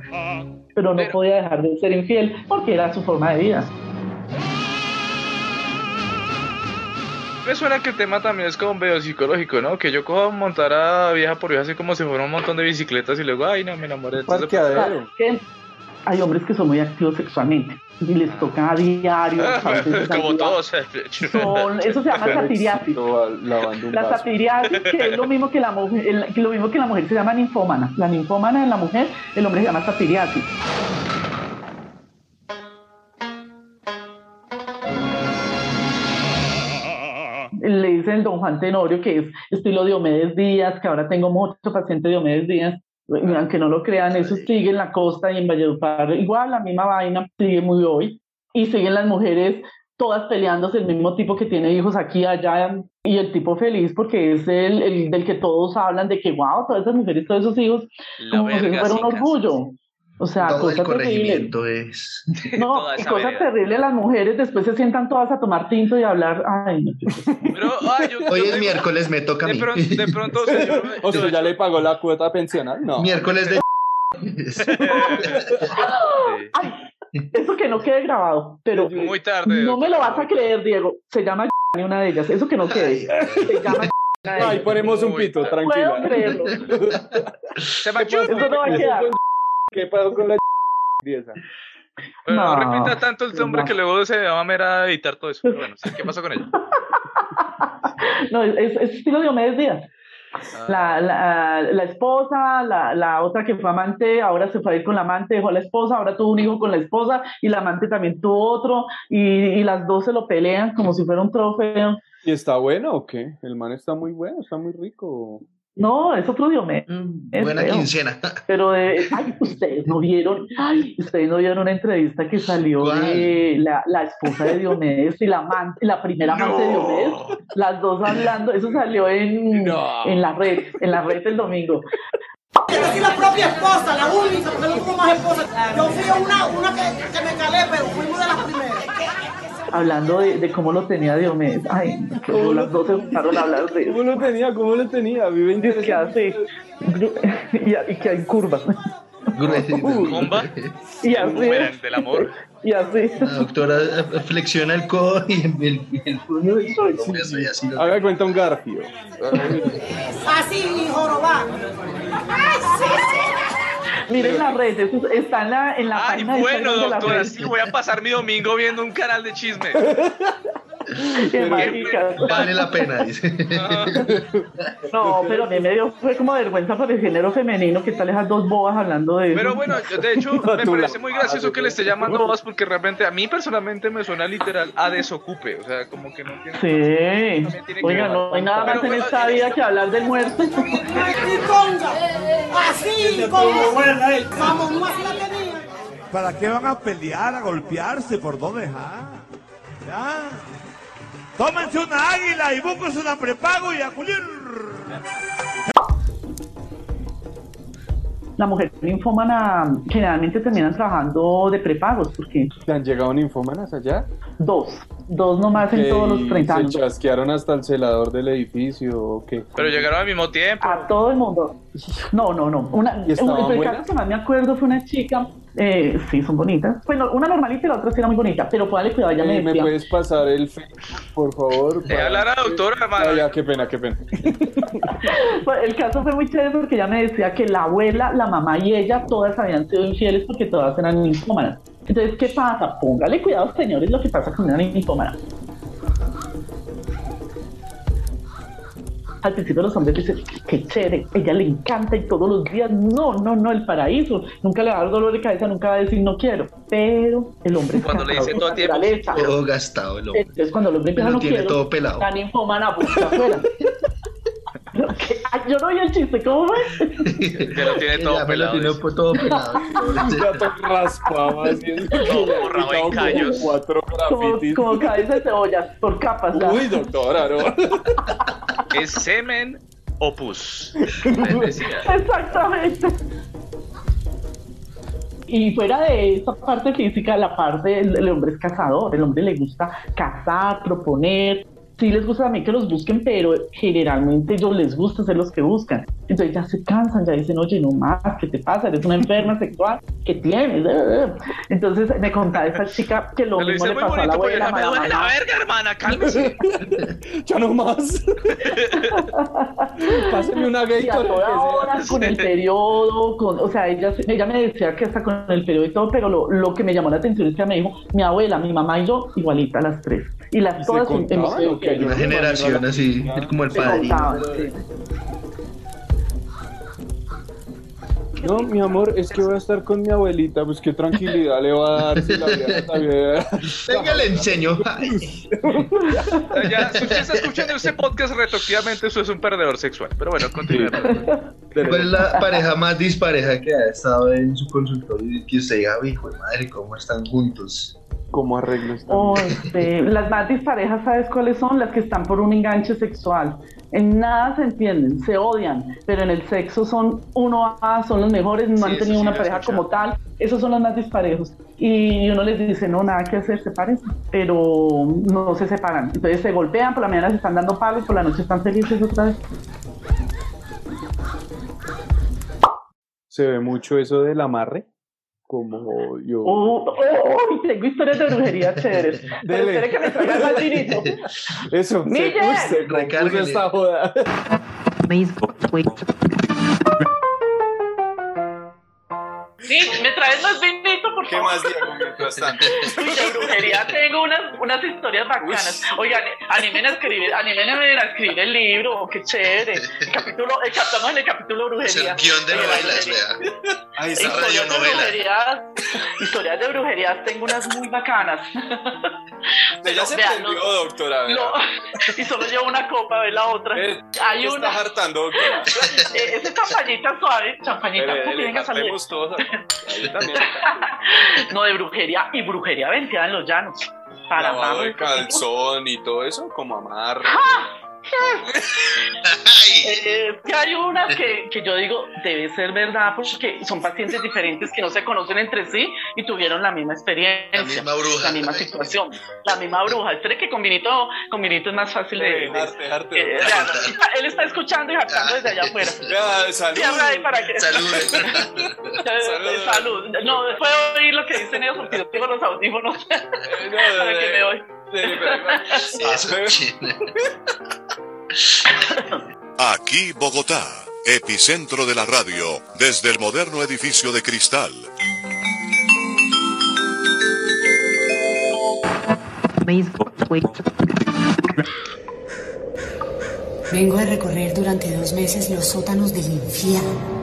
Pero no podía dejar de ser infiel porque era su forma de vida. Me suena que el tema también es como medio psicológico, ¿no? Que yo cojo montar a vieja por vieja así como si fuera un montón de bicicletas y luego, ay, no, me enamoré. Entonces, Parqueadero. Que hay hombres que son muy activos sexualmente y les toca a diario. como todos. Son- eso se llama satiriasis. La satiriasis, que es lo mismo que la mujer, el- que lo mismo que la mujer se llama ninfómana. La ninfómana en la mujer, el hombre se llama satiriasis. El don Juan Tenorio que es estilo Diomedes Díaz, que ahora tengo mucho paciente Diomedes Díaz. Aunque no lo crean, eso sigue en la costa y en Valledupar. Igual, la misma vaina sigue muy hoy. Y siguen las mujeres todas peleándose, el mismo tipo que tiene hijos aquí, allá, y el tipo feliz porque es el, el del que todos hablan de que, wow, todas esas mujeres, todos esos hijos, La como si fuera un orgullo. O sea, Todo el cosa terrible. corregimiento es. No, cosa verga. terrible, las mujeres después se sientan todas a tomar tinto y a hablar. Ay, no, Pero, ay, yo, Hoy yo es miércoles, me toca a De mí. pronto, de pronto, o sea, yo, O sea, yo- ¿ya le pagó la cuota pensional? No. Miércoles de Ay, eso que no quede grabado, pero Muy tarde. no me lo vas a creer, Diego. Se llama ni una de ellas. Eso que no quede. Se llama Ahí ponemos un pito, Puedo tranquila. creerlo. Se me Eso no va a quedar. ¿Qué pasó con la esa? Pero no, No. repita tanto el nombre que luego se va a mera a editar todo eso. Pero bueno, sí, ¿qué pasó con ella? No, es, es estilo Diomedes Díaz. Ah. La, la, la esposa, la, la otra que fue amante, ahora se fue a ir con la amante, dejó a la esposa, ahora tuvo un hijo con la esposa y la amante también tuvo otro y, y las dos se lo pelean como si fuera un trofeo. ¿Y está bueno o qué? El man está muy bueno, está muy rico. No, es otro Diomedes. Es Buena feo. quincena. Pero de, ay, ustedes no vieron, ay, ustedes no vieron una entrevista que salió de la, la esposa de Diomedes y la amante, la primera amante de Diomedes, las dos hablando, eso salió en, en la red, en la red el domingo. Yo soy la propia esposa, la única, porque no tuvo más esposa. Yo fui una, una que, que me calé, pero fuimos de las primeras. Hablando de, de cómo lo tenía Diomedes. Ay, que las dos se juntaron a hablar de ¿Cómo lo tenía? ¿Cómo lo tenía? Vive que hace y, y que hay curvas. ¿Comba? Y así. Del amor. Y así. La doctora eh, flexiona el codo y el, el, el puño y todo eso, y así lo- Haga cuenta un garfio. Así, y jorobá. Ay, sí, sí. Miren la red, eso está en la, en la Ay, página de bueno, de la doctora, sí, voy a pasar mi domingo viendo un canal de chisme. Vale la pena, dice. No, pero a mí me dio fue como vergüenza por el género femenino que tal esas dos bobas hablando de eso. Pero bueno, de hecho, me parece muy gracioso que le esté llamando bobas porque realmente a mí personalmente me suena literal a desocupe. O sea, como que no tiene. Sí. Oiga, no hay nada más en esta vida que hablar del muerto. Así, como. Vamos, no así la tenía. ¿Para qué van a pelear, a golpearse? ¿Por dónde dejar? ¿Ya? Tómense una águila y búsquense una prepago y a culir. La mujer ninfómana generalmente terminan trabajando de prepagos porque ¿Le han llegado ninfómanas allá? dos, dos nomás en todos los 30 ¿Se años. chasquearon hasta el celador del edificio o qué? Pero llegaron al mismo tiempo. A todo el mundo. No, no, no. Una, ¿Y estaban el caso que más me acuerdo fue una chica, eh, sí, son bonitas. Bueno, una normalita y la otra sí era muy bonita, pero póngale cuidado, ella me Eh, ¿Me decía. puedes pasar el Facebook, por favor? Eh, hablar a la doctora, hermano. Ah, ya, qué pena, qué pena. Pues, El caso fue muy chévere porque ella me decía que la abuela, la mamá y ella todas habían sido infieles porque todas eran ninfómanas. Entonces, ¿qué pasa? Póngale cuidado, señores, lo que pasa con una ninfómana. Al principio los hombres dicen, qué chévere, ella le encanta y todos los días, no, no, no, el paraíso, nunca le va a dar dolor de cabeza, nunca va a decir no quiero, pero el hombre Cuando le dice todo tiempo. naturaleza. Todo gastado el hombre. Entonces cuando el hombre empieza Lo no tiene quiero, todo pelado. la ninfómana busca afuera. Yo no oí el chiste, ¿cómo fue? Que lo tiene todo Ya pelado. tiene todo pelado. Gato raspado haciendo Todo borrado en callos. Cuatro Como, grafitis. como cabeza de cebolla, por capas. Uy, doctora, no. Es semen decía. Exactamente. Y fuera de esa parte física, la parte, el, el hombre es cazador, el hombre le gusta cazar, proponer. Sí les gusta también que los busquen, pero generalmente ellos les gusta ser los que buscan. Entonces ya se cansan, ya dicen, oye, no más, ¿qué te pasa? Eres una enferma sexual, ¿qué tienes? Entonces me contaba esa chica que lo Me mismo le muy pasó a la abuela, ya me a la duele la verga, hermana, cálmese. Ya no más. Páseme una gay Y a toda hora con el periodo, con, o sea, ella, ella me decía que hasta con el periodo y todo, pero lo, lo que me llamó la atención es que me dijo, mi abuela, mi mamá y yo, igualita las tres. Y las ¿Y se todas qué? infieles. Una generación así, como el padre. No, mi amor, es que voy a estar con mi abuelita, pues qué tranquilidad le va a dar si la vida. Venga, le enseño. Ya, si usted está escuchando este podcast retroactivamente, eso es un perdedor sexual. Pero bueno, continuemos. ¿Cuál es la pareja más dispareja que ha estado en su consultorio y que usted diga, hijo de madre, cómo están juntos? ¿Cómo arreglo esta? Oh, este, las más disparejas, ¿sabes cuáles son? Las que están por un enganche sexual. En nada se entienden, se odian, pero en el sexo son uno A, son los mejores, no Sí, han tenido sí una pareja escuchado. como tal. Esos son los más disparejos. Y uno les dice, no, nada que hacer, sepárense. Pero no se separan. Entonces se golpean, por la mañana se están dando palos, por la noche están felices otra vez. se ve mucho eso del amarre. Como yo. Oh, oh, tengo historias de brujería chéveres. Pero Dele. espere que me traigan más vinito. Eso, Mille. se esta joda. Sí, me traes más vinito, por ¿Qué favor. más Diego mientras tanto? De brujería tengo unas, unas historias bacanas. Oigan, animen a escribir, animen a escribir el libro, qué chévere. El capítulo, el, estamos en el capítulo Es brujería. el guion de novelas, vea. Ahí está. Historias de brujerías, historias de brujerías, tengo unas muy bacanas. Ya se Vean, prendió, no- doctora. vea. no, y solo llevo una copa, ve la otra. Eh, Hay ¿qué una, está hartando, doctora? eh, esa champañita suave, champañita, dele, venga, salud. hartemos todos. Ahí también. No, de brujería y brujería venteada en los llanos. Para Lavado de calzón y todo eso, como amarre. Eh, que hay unas que, que yo digo debe ser verdad porque son pacientes diferentes que no se conocen entre sí y tuvieron la misma experiencia, La misma bruja. la misma situación, la misma bruja. Espere que con vinito, con vinito es más fácil de. de- Dejarte, dejarte, eh, doctora. vean, él está escuchando y hartando desde allá afuera. Ya, salud. Cierra ahí para que. Salud. Salud. Salud. No, puedo oír lo que dicen ellos porque yo tengo los audífonos no, para que me oigan. Aquí Bogotá, epicentro de la radio, desde el moderno edificio de cristal. Vengo a recorrer durante dos meses los sótanos del infierno.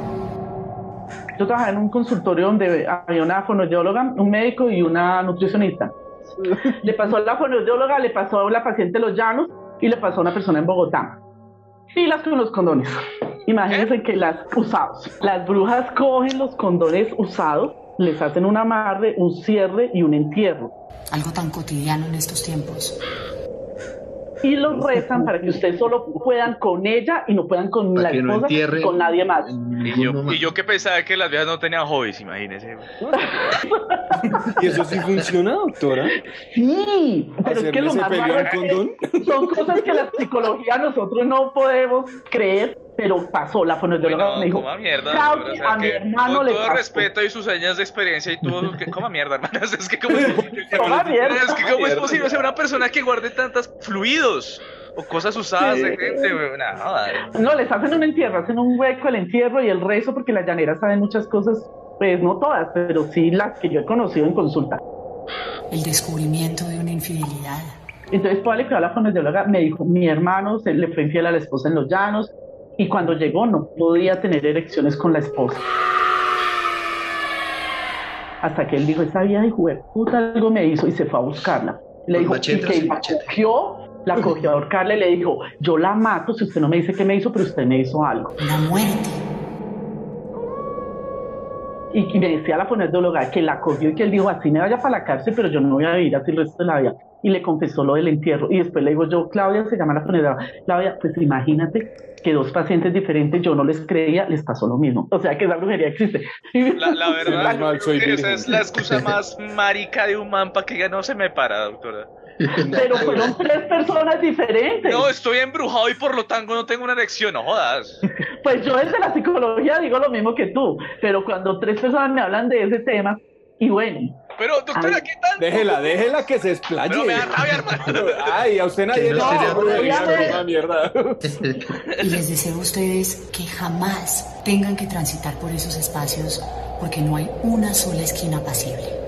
Yo trabajaba en un consultorio donde había una fonoaudióloga, un médico y una nutricionista. Le pasó a la fonoaudióloga, le pasó a la paciente de Los Llanos y le pasó a una persona en Bogotá. Y las con los condones. Imagínense que las usados. Las brujas cogen los condones usados, les hacen un amarre, un cierre y un entierro. Algo tan cotidiano en estos tiempos. Y los rezan para que ustedes solo puedan con ella y no puedan con Para la que no esposa, entierre con nadie más. Y yo, y yo que pensaba que las viejas no tenían hobbies, imagínese. ¿Y eso sí funciona, doctora? Sí, pero es que lo ¿Hacerle más es que condón? son cosas que la psicología nosotros no podemos creer, pero pasó. La fonoaudióloga No, me dijo, coma mierda. "Claudia, doctora, o sea, a mi que hermano con le todo pasó". respeto y sus años de experiencia y todo, que coma mierda, hermanas. Es que como, Coma mierda. es que cómo es posible ser una persona que guarde tantos fluidos o cosas usadas de gente. No. No, les hacen un entierro, hacen un hueco, el entierro y el rezo, porque las llaneras saben muchas cosas, pues no todas, pero sí las que yo he conocido en consulta. El descubrimiento de una infidelidad. Entonces, toda la la fonoaudióloga me dijo, mi hermano se le fue infiel a la esposa en los llanos y cuando llegó no podía tener erecciones con la esposa. Hasta que él dijo, esa vieja de puta algo me hizo y se fue a buscarla. Le dijo, machete y que la cogió, la cogió a ahorcarle, le dijo, yo la mato si usted no me dice qué me hizo, pero usted me hizo algo. Una muerte. Y, y me decía la fonoaudióloga que la cogió y que él dijo, así me vaya para la cárcel, pero yo no voy a vivir así el resto de la vida. Y le confesó lo del entierro. Y después le digo yo, Claudia, se llama la fonoaudióloga. Claudia, pues imagínate que dos pacientes diferentes, yo no les creía, les pasó lo mismo. O sea que esa brujería existe. La, la verdad, Menos mal, soy esa es la excusa más marica de un man para que ya no se me para, doctora. Pero fueron tres personas diferentes. No, estoy embrujado y por lo tanto no tengo una erección, no jodas. Pues yo desde la psicología digo lo mismo que tú, pero cuando tres personas me hablan de ese tema, y bueno, Pero, doctora. ¿qué tal? Déjela, déjela que se explaye. Pero me da rabia, hermano. Ay, a usted nadie le no coma mierda. Y les deseo a ustedes que jamás tengan que transitar por esos espacios porque no hay una sola esquina pasible.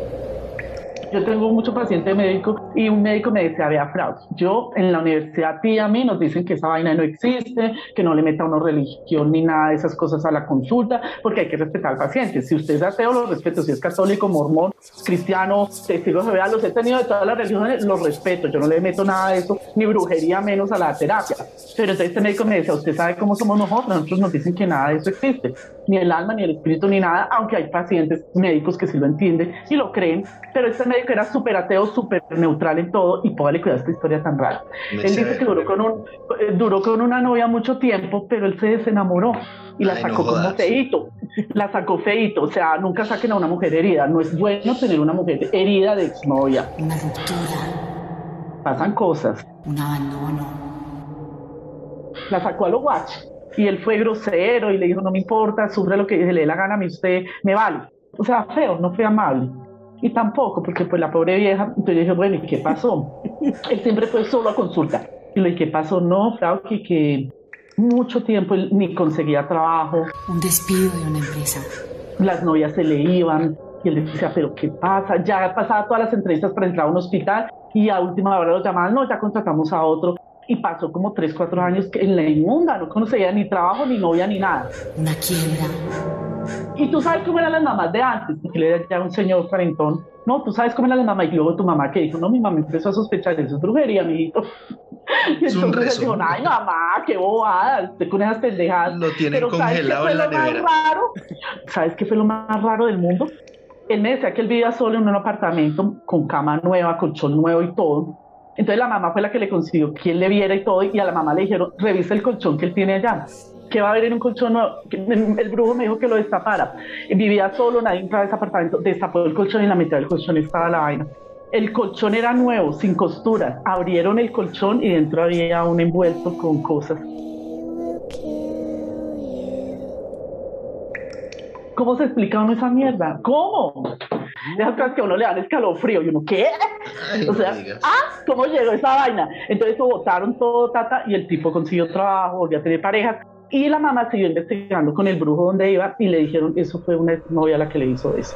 Yo tengo mucho paciente médico y un médico me decía, vea, Fraude, yo en la universidad y a mí nos dicen que esa vaina no existe, que no le meta uno religión ni nada de esas cosas a la consulta, porque hay que respetar al paciente. Si usted es ateo, lo respeto. Si es católico, mormón, cristiano, testigo de Jehová, los he tenido de todas las religiones, los respeto. Yo no le meto nada de eso, ni brujería menos a la terapia. Pero entonces este médico me decía, usted sabe cómo somos nosotros, nosotros nos dicen que nada de eso existe, ni el alma, ni el espíritu, ni nada, aunque hay pacientes médicos que sí lo entienden y lo creen, pero este médico era súper ateo, súper neutral en todo y póngale cuidado esta historia tan rara. Me Él dice que duró con, un, eh, duró con una novia mucho tiempo, pero él se desenamoró y la Ay, no sacó como feíto. La sacó feíto, o sea, nunca saquen a una mujer herida. No es bueno tener una mujer herida de exnovia. Una ruptura, Pasan cosas. un abandono. La sacó a lo guache. Y él fue grosero y le dijo, no me importa, sufre lo que se le dé la gana a mí, usted me vale. O sea, feo, no fue amable. Y tampoco, porque pues la pobre vieja, entonces yo dije, bueno, ¿y qué pasó? él siempre fue solo a consulta. Y le dije, ¿qué pasó? No, Frau, que, que mucho tiempo él ni conseguía trabajo. Un despido de una empresa. Las novias se le iban. Y él decía, ¿pero qué pasa? Ya pasaba todas las entrevistas para entrar a un hospital y a última hora lo llamaban, no, ya contratamos a otro. Y pasó como 3, 4 años en la inmunda, no conocía ni trabajo, ni novia, ni nada. Una quiebra. Y tú sabes cómo eran las mamás de antes, porque él era ya un señor cuarentón. No, tú sabes cómo eran las mamás. Y luego tu mamá que dijo, no, mi mamá empezó a sospechar eso es brujería, mijito. Y Es entonces dijo, ay, mamá, qué bobada, usted con esas pendejadas. Lo tienen Pero ¿sabes qué congelado fue en la lo más nevera. raro? ¿Sabes qué fue lo más raro del mundo? Él me decía que él vivía solo en un apartamento con cama nueva, colchón nuevo y todo. Entonces la mamá fue la que le consiguió quien le viera y todo, y a la mamá le dijeron, revisa el colchón que él tiene allá. ¿Qué va a haber en un colchón nuevo? Que El brujo me dijo que lo destapara. Vivía solo, nadie entraba a ese apartamento. Destapó el colchón y en la mitad del colchón estaba la vaina. El colchón era nuevo, sin costuras. Abrieron el colchón y dentro había un envuelto con cosas. ¿Cómo se explica uno esa mierda? ¿Cómo? Esas cosas que a uno le dan escalofrío y uno, ¿qué? Ay, o sea, ah, ¿cómo llegó esa vaina? Entonces votaron todo, tata, y el tipo consiguió trabajo, volvió a tener parejas. Y la mamá siguió investigando con el brujo donde iba y le dijeron, eso fue una novia la que le hizo eso.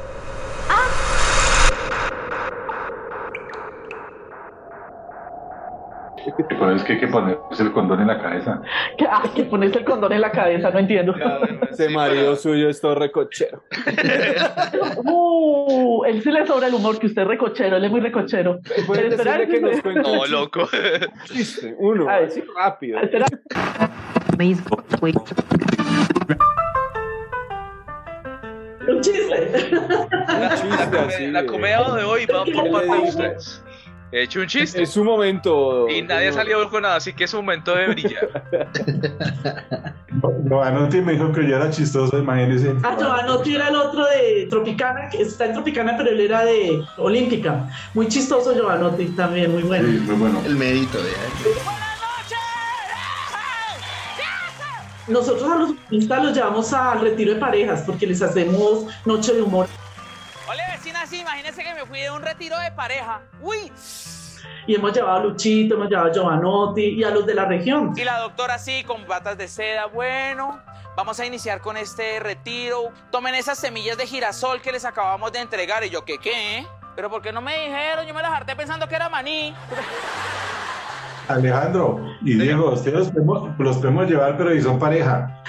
Pero es que hay que ponerse el condón en la cabeza. Que, ah, que ponerse el condón en la cabeza, no entiendo. Ese marido suyo es todo recochero. Uh, él sí le sobra el humor, que usted es recochero, él es muy recochero. Pero espera, que nos cuente No, loco. chiste, uno, A ver. así rápido. Espera. Un chiste. La, come- comedia de hoy va por ¿Qué parte de. He hecho un chiste Es su momento. y nadie ha salido con nada, así que es momento de brillar. Giovanotti me dijo que yo era chistoso, imagínese. Ah, Giovanotti era el otro de Tropicana, que está en Tropicana, pero él era de Olímpica. Muy chistoso Giovanotti también, muy bueno. Sí, muy bueno. El mérito de Nosotros a los humoristas los llevamos al retiro de parejas porque les hacemos noche de humor Hola vecina, sí, imagínese que me fui de un retiro de pareja. Uy. y hemos llevado a Luchito, hemos llevado a Giovanotti y a los de la región. Y la doctora sí, con batas de seda. Bueno, vamos a iniciar con este retiro. Tomen esas semillas de girasol que les acabamos de entregar. Y yo, ¿qué qué? Pero ¿por qué no me dijeron? Yo me las harté pensando que era maní. Alejandro y Diego, ustedes los podemos, los podemos llevar, pero y son pareja.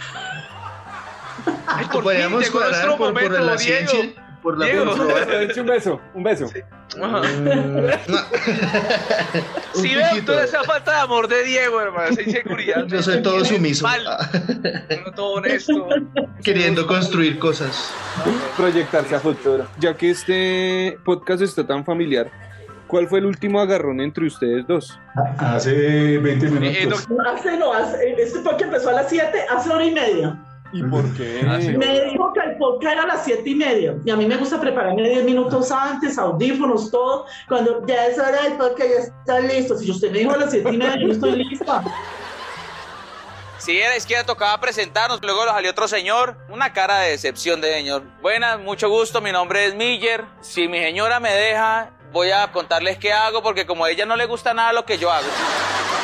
Ay, por fin Podríamos llegó cuadrar nuestro por, por momento, la Diego. ciencia. Por la Diego. por. Un beso, un beso. Ajá. Mm, Sí, Un veo toda esa falta de amor de Diego, hermano, esa inseguridad. Yo soy todo sumiso. Mal. Uno todo honesto. Queriendo construir cosas. Proyectarse a futuro. Ya que este podcast está tan familiar, ¿cuál fue el último agarrón entre ustedes dos? Hace 20 Eh, minutos. Hace, no, hace, este podcast empezó a las 7, hace hora y media. ¿Y por qué? Ah. Me dijo que el podcast era a las 7 y media. Y a mí me gusta prepararme 10 minutos antes, audífonos, todo. Cuando ya es hora del podcast, ya está listo. Si usted me dijo a las 7 y media, yo estoy lista. Sí, era es que ya tocaba presentarnos. Luego salió otro señor. Una cara de decepción de señor. Buenas, mucho gusto. Mi nombre es Miller. Si mi señora me deja, voy a contarles qué hago porque como a ella no le gusta nada lo que yo hago.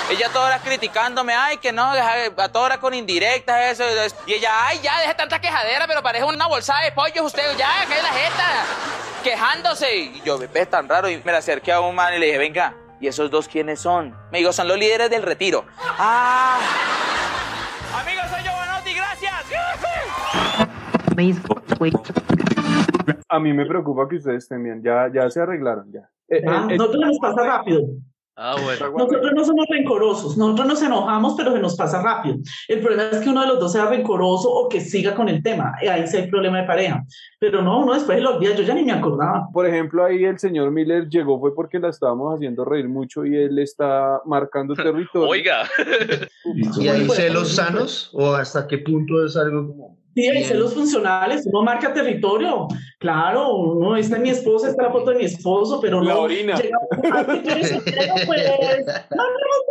Ella toda hora criticándome, ay, que no, deja- a toda hora con indirectas, eso, eso. Y ella, ay, ya, deje tanta quejadera, pero parece una bolsa de pollos usted, ya, que es la jeta, quejándose. Y yo, ve tan raro, y me la acerqué a un man y le dije, venga, ¿y esos dos quiénes son? Me dijo, son los líderes del retiro. Ah. Amigos, soy Giovanotti, gracias. A mí me preocupa que ustedes estén bien. Ya, ya se arreglaron, ya. Eh, Ah, eh, eh, nosotros nos pasa rápido. Ah, bueno. Nosotros no somos rencorosos, nosotros nos enojamos, pero se nos pasa rápido. El problema es que uno de los dos sea rencoroso o que siga con el tema. Eh, Ahí sí hay problema de pareja. Pero no, uno después se lo olvida, yo ya ni me acordaba. Por ejemplo, ahí el señor Miller llegó fue porque la estábamos haciendo reír mucho y él está marcando territorio. Oiga. ¿Y hay celos sanos? ¿O hasta qué punto es algo como.? Sí, hay celos funcionales, uno marca territorio. Claro, uno está mi esposa, está la foto de mi esposo, pero La no. orina. Ay, pues, no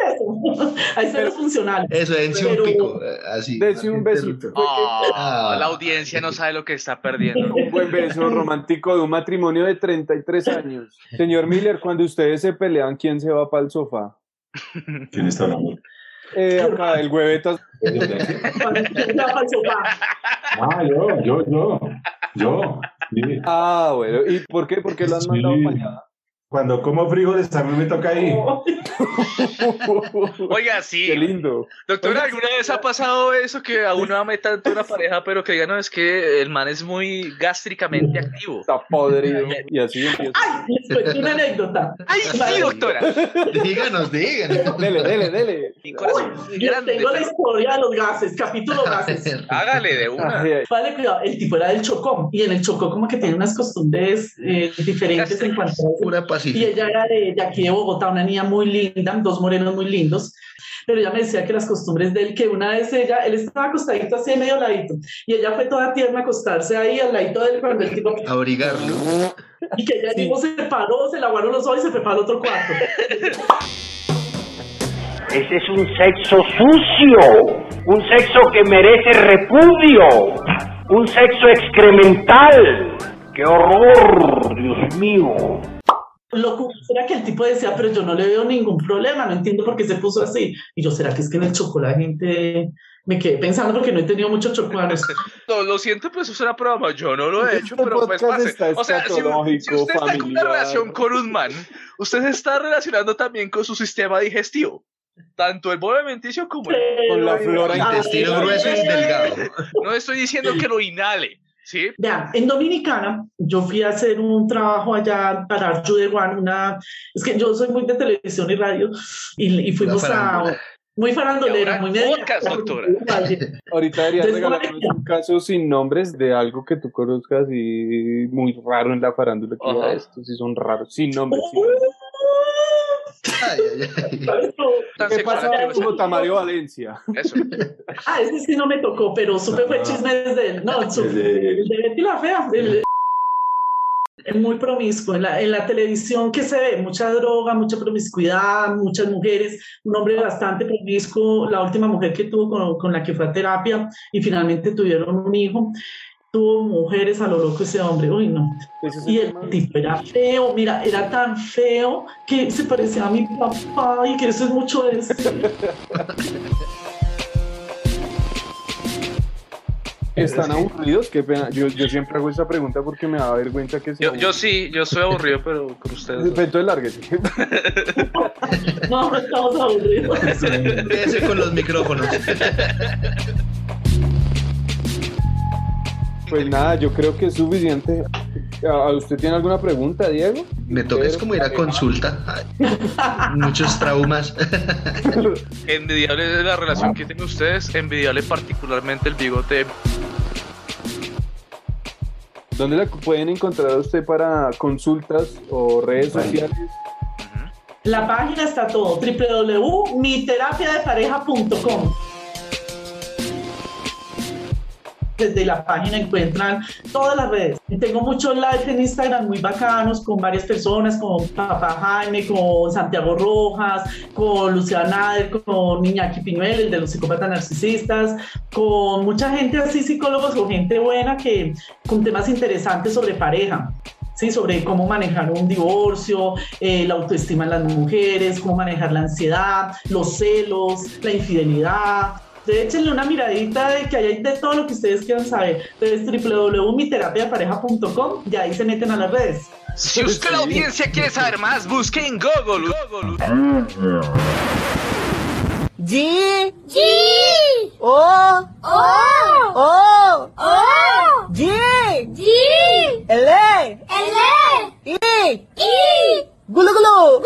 eso. Hay celos funcionales. Eso, dense un pico. eh, Así. Dese un besito. Ah, la audiencia no sabe lo que está perdiendo. Un buen beso romántico de un matrimonio de 33 años. Señor Miller, cuando ustedes se pelean, ¿quién se va para el sofá? ¿Quién está hablando? Eh, acá, el huevetas. Ah, yo, yo, yo. Yo. sí. Ah, bueno. ¿Y por qué? ¿Por qué lo han Sí. mandado para allá? Cuando como frijoles, a mí me toca ahí. Oiga, sí. Qué lindo. Doctora, ¿alguna vez ha pasado eso que a uno ame tanto una pareja, pero que digan, no, es que el man es muy gástricamente activo? Está podrido. Y así empieza. Ay, cuento una anécdota. ¡Ay, sí, doctora! Díganos, díganos. Dele, dele, dele. Mi corazón grande. tengo la historia de los gases, capítulo gases. Hágale de una. Vale, cuidado, el tipo era del Chocó y en el Chocó como que tiene unas costumbres eh, diferentes en cuanto a Y ella era de, de aquí de Bogotá, una niña muy linda, dos morenos muy lindos. Pero ella me decía que las costumbres de él, que una vez ella, él estaba acostadito así medio ladito, y ella fue toda tierna a acostarse ahí al ladito de él cuando el tipo, Abrigarlo. y que ella tipo se paró, se lavaron los ojos y se fue para el otro cuarto. Ese es un sexo sucio, un sexo que merece repudio, un sexo excremental. ¡Qué horror, Dios mío! Lo curioso era que el tipo decía, pero yo no le veo ningún problema, no entiendo por qué se puso así. Y yo, ¿será que es que en el Chocó la gente... Me quedé pensando porque no he tenido muchos chocuanos. No, lo siento, pues es una prueba. Yo no lo he hecho, Este pero pues pase. está O sea, si, si usted está con una relación con un man, usted se está relacionando también con su sistema digestivo. Tanto el bolo alimenticio como el... Con la flora Intestino grueso y delgado. No estoy diciendo que lo inhale, ¿sí? Vean, en Dominicana, yo fui a hacer un trabajo allá para Arjudewan, una... Es que yo soy muy de televisión y radio, y, y fuimos a... Muy farandolera, muy media. podcast, doctora. Ahorita deberías regalarnos un caso sin nombres de algo que tú conozcas y muy raro en la farándula. Que Ajá. diga, estos sí son raros, sin nombres. sin nombres. Ay, ay, ay. Tan ¿Qué sexual pasa que en no es- Bogotá, Mario Valencia? Eso. Ah, ese sí no me tocó, pero supe fue chisme desde él. No, su, de Betty la Fea. el- es muy promiscuo. En la, en la televisión que se ve mucha droga, mucha promiscuidad, muchas mujeres, un hombre bastante promiscuo, la última mujer que tuvo con, con la que fue a terapia y finalmente tuvieron un hijo. Tuvo mujeres a lo loco ese hombre, uy no. Ese es el Y tema. el tipo era feo, mira, era tan feo que se parecía a mi papá y que eso es mucho de eso. ¿Están aburridos? Qué pena. Yo, yo siempre hago esa pregunta porque me da vergüenza que se Yo, yo sí, yo soy aburrido, pero con ustedes. no. Entonces lárguese. No, no estamos aburridos. Quédese con los micrófonos. Pues nada, yo creo que es suficiente. ¿A- ¿Usted tiene alguna pregunta, Diego? Me toca es como ir a consulta. Muchos traumas. Envidiable es la relación que tienen ustedes, envidiable particularmente el bigote. ¿Dónde la pueden encontrar a usted para consultas o redes sociales? La página está todo, www.miterapiadepareja.com. Desde la página encuentran todas las redes. Tengo muchos live en Instagram muy bacanos con varias personas, con Papá Jaime, con Santiago Rojas, con Luciana Nader, con Iñaki Pinuel, el de los psicópatas narcisistas, con mucha gente así, psicólogos o gente buena que con temas interesantes sobre pareja. Sí, sobre cómo manejar un divorcio, eh, la autoestima en las mujeres, cómo manejar la ansiedad, los celos, la infidelidad. Échenle una miradita de que hay de todo lo que ustedes quieran saber. Entonces, www.miterapiadepareja.com y ahí se meten a las redes. Si usted, la audiencia, quiere saber más, busque en Google. Google. G. G. O. O. O. O. G. G. L. L. I. I. Gulu gulu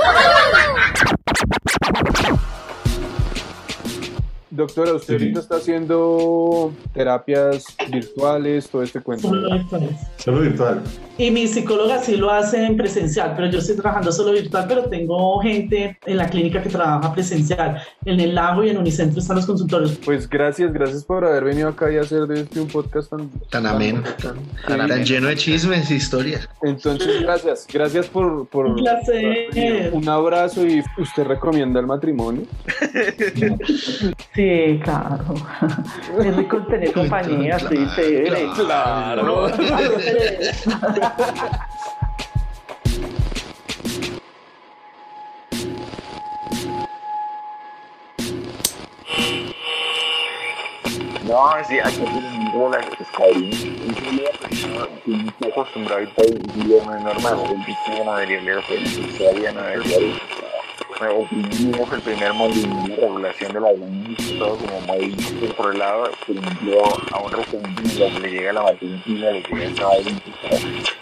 Doctora, usted ahorita está haciendo terapias virtuales, todo este cuento. Solo virtuales. Solo virtual. Y mi psicóloga sí lo hace en presencial, pero yo estoy trabajando solo virtual, pero tengo gente en la clínica que trabaja presencial. En el lago y en Unicentro están los consultorios. Pues gracias, gracias por haber venido acá y hacer de este un podcast tan, Tan ameno, tan, tan lleno de chismes y historias. Entonces, gracias, gracias por, por Un placer. un abrazo y usted recomienda el matrimonio. Sí, claro. Es rico tener compañía, sí, chévere. Claro. No, sí, aquí tenemos las pescadillas. Y yo le estoy acostumbrado ahorita a vivir no es normal. El bicho no debería leer todavía no debería ir. Oprimimos el primer movimiento de regulación de la violencia, todo como muy por el lado, por ejemplo, a un donde le llega la matrícula, le llega esa violencia,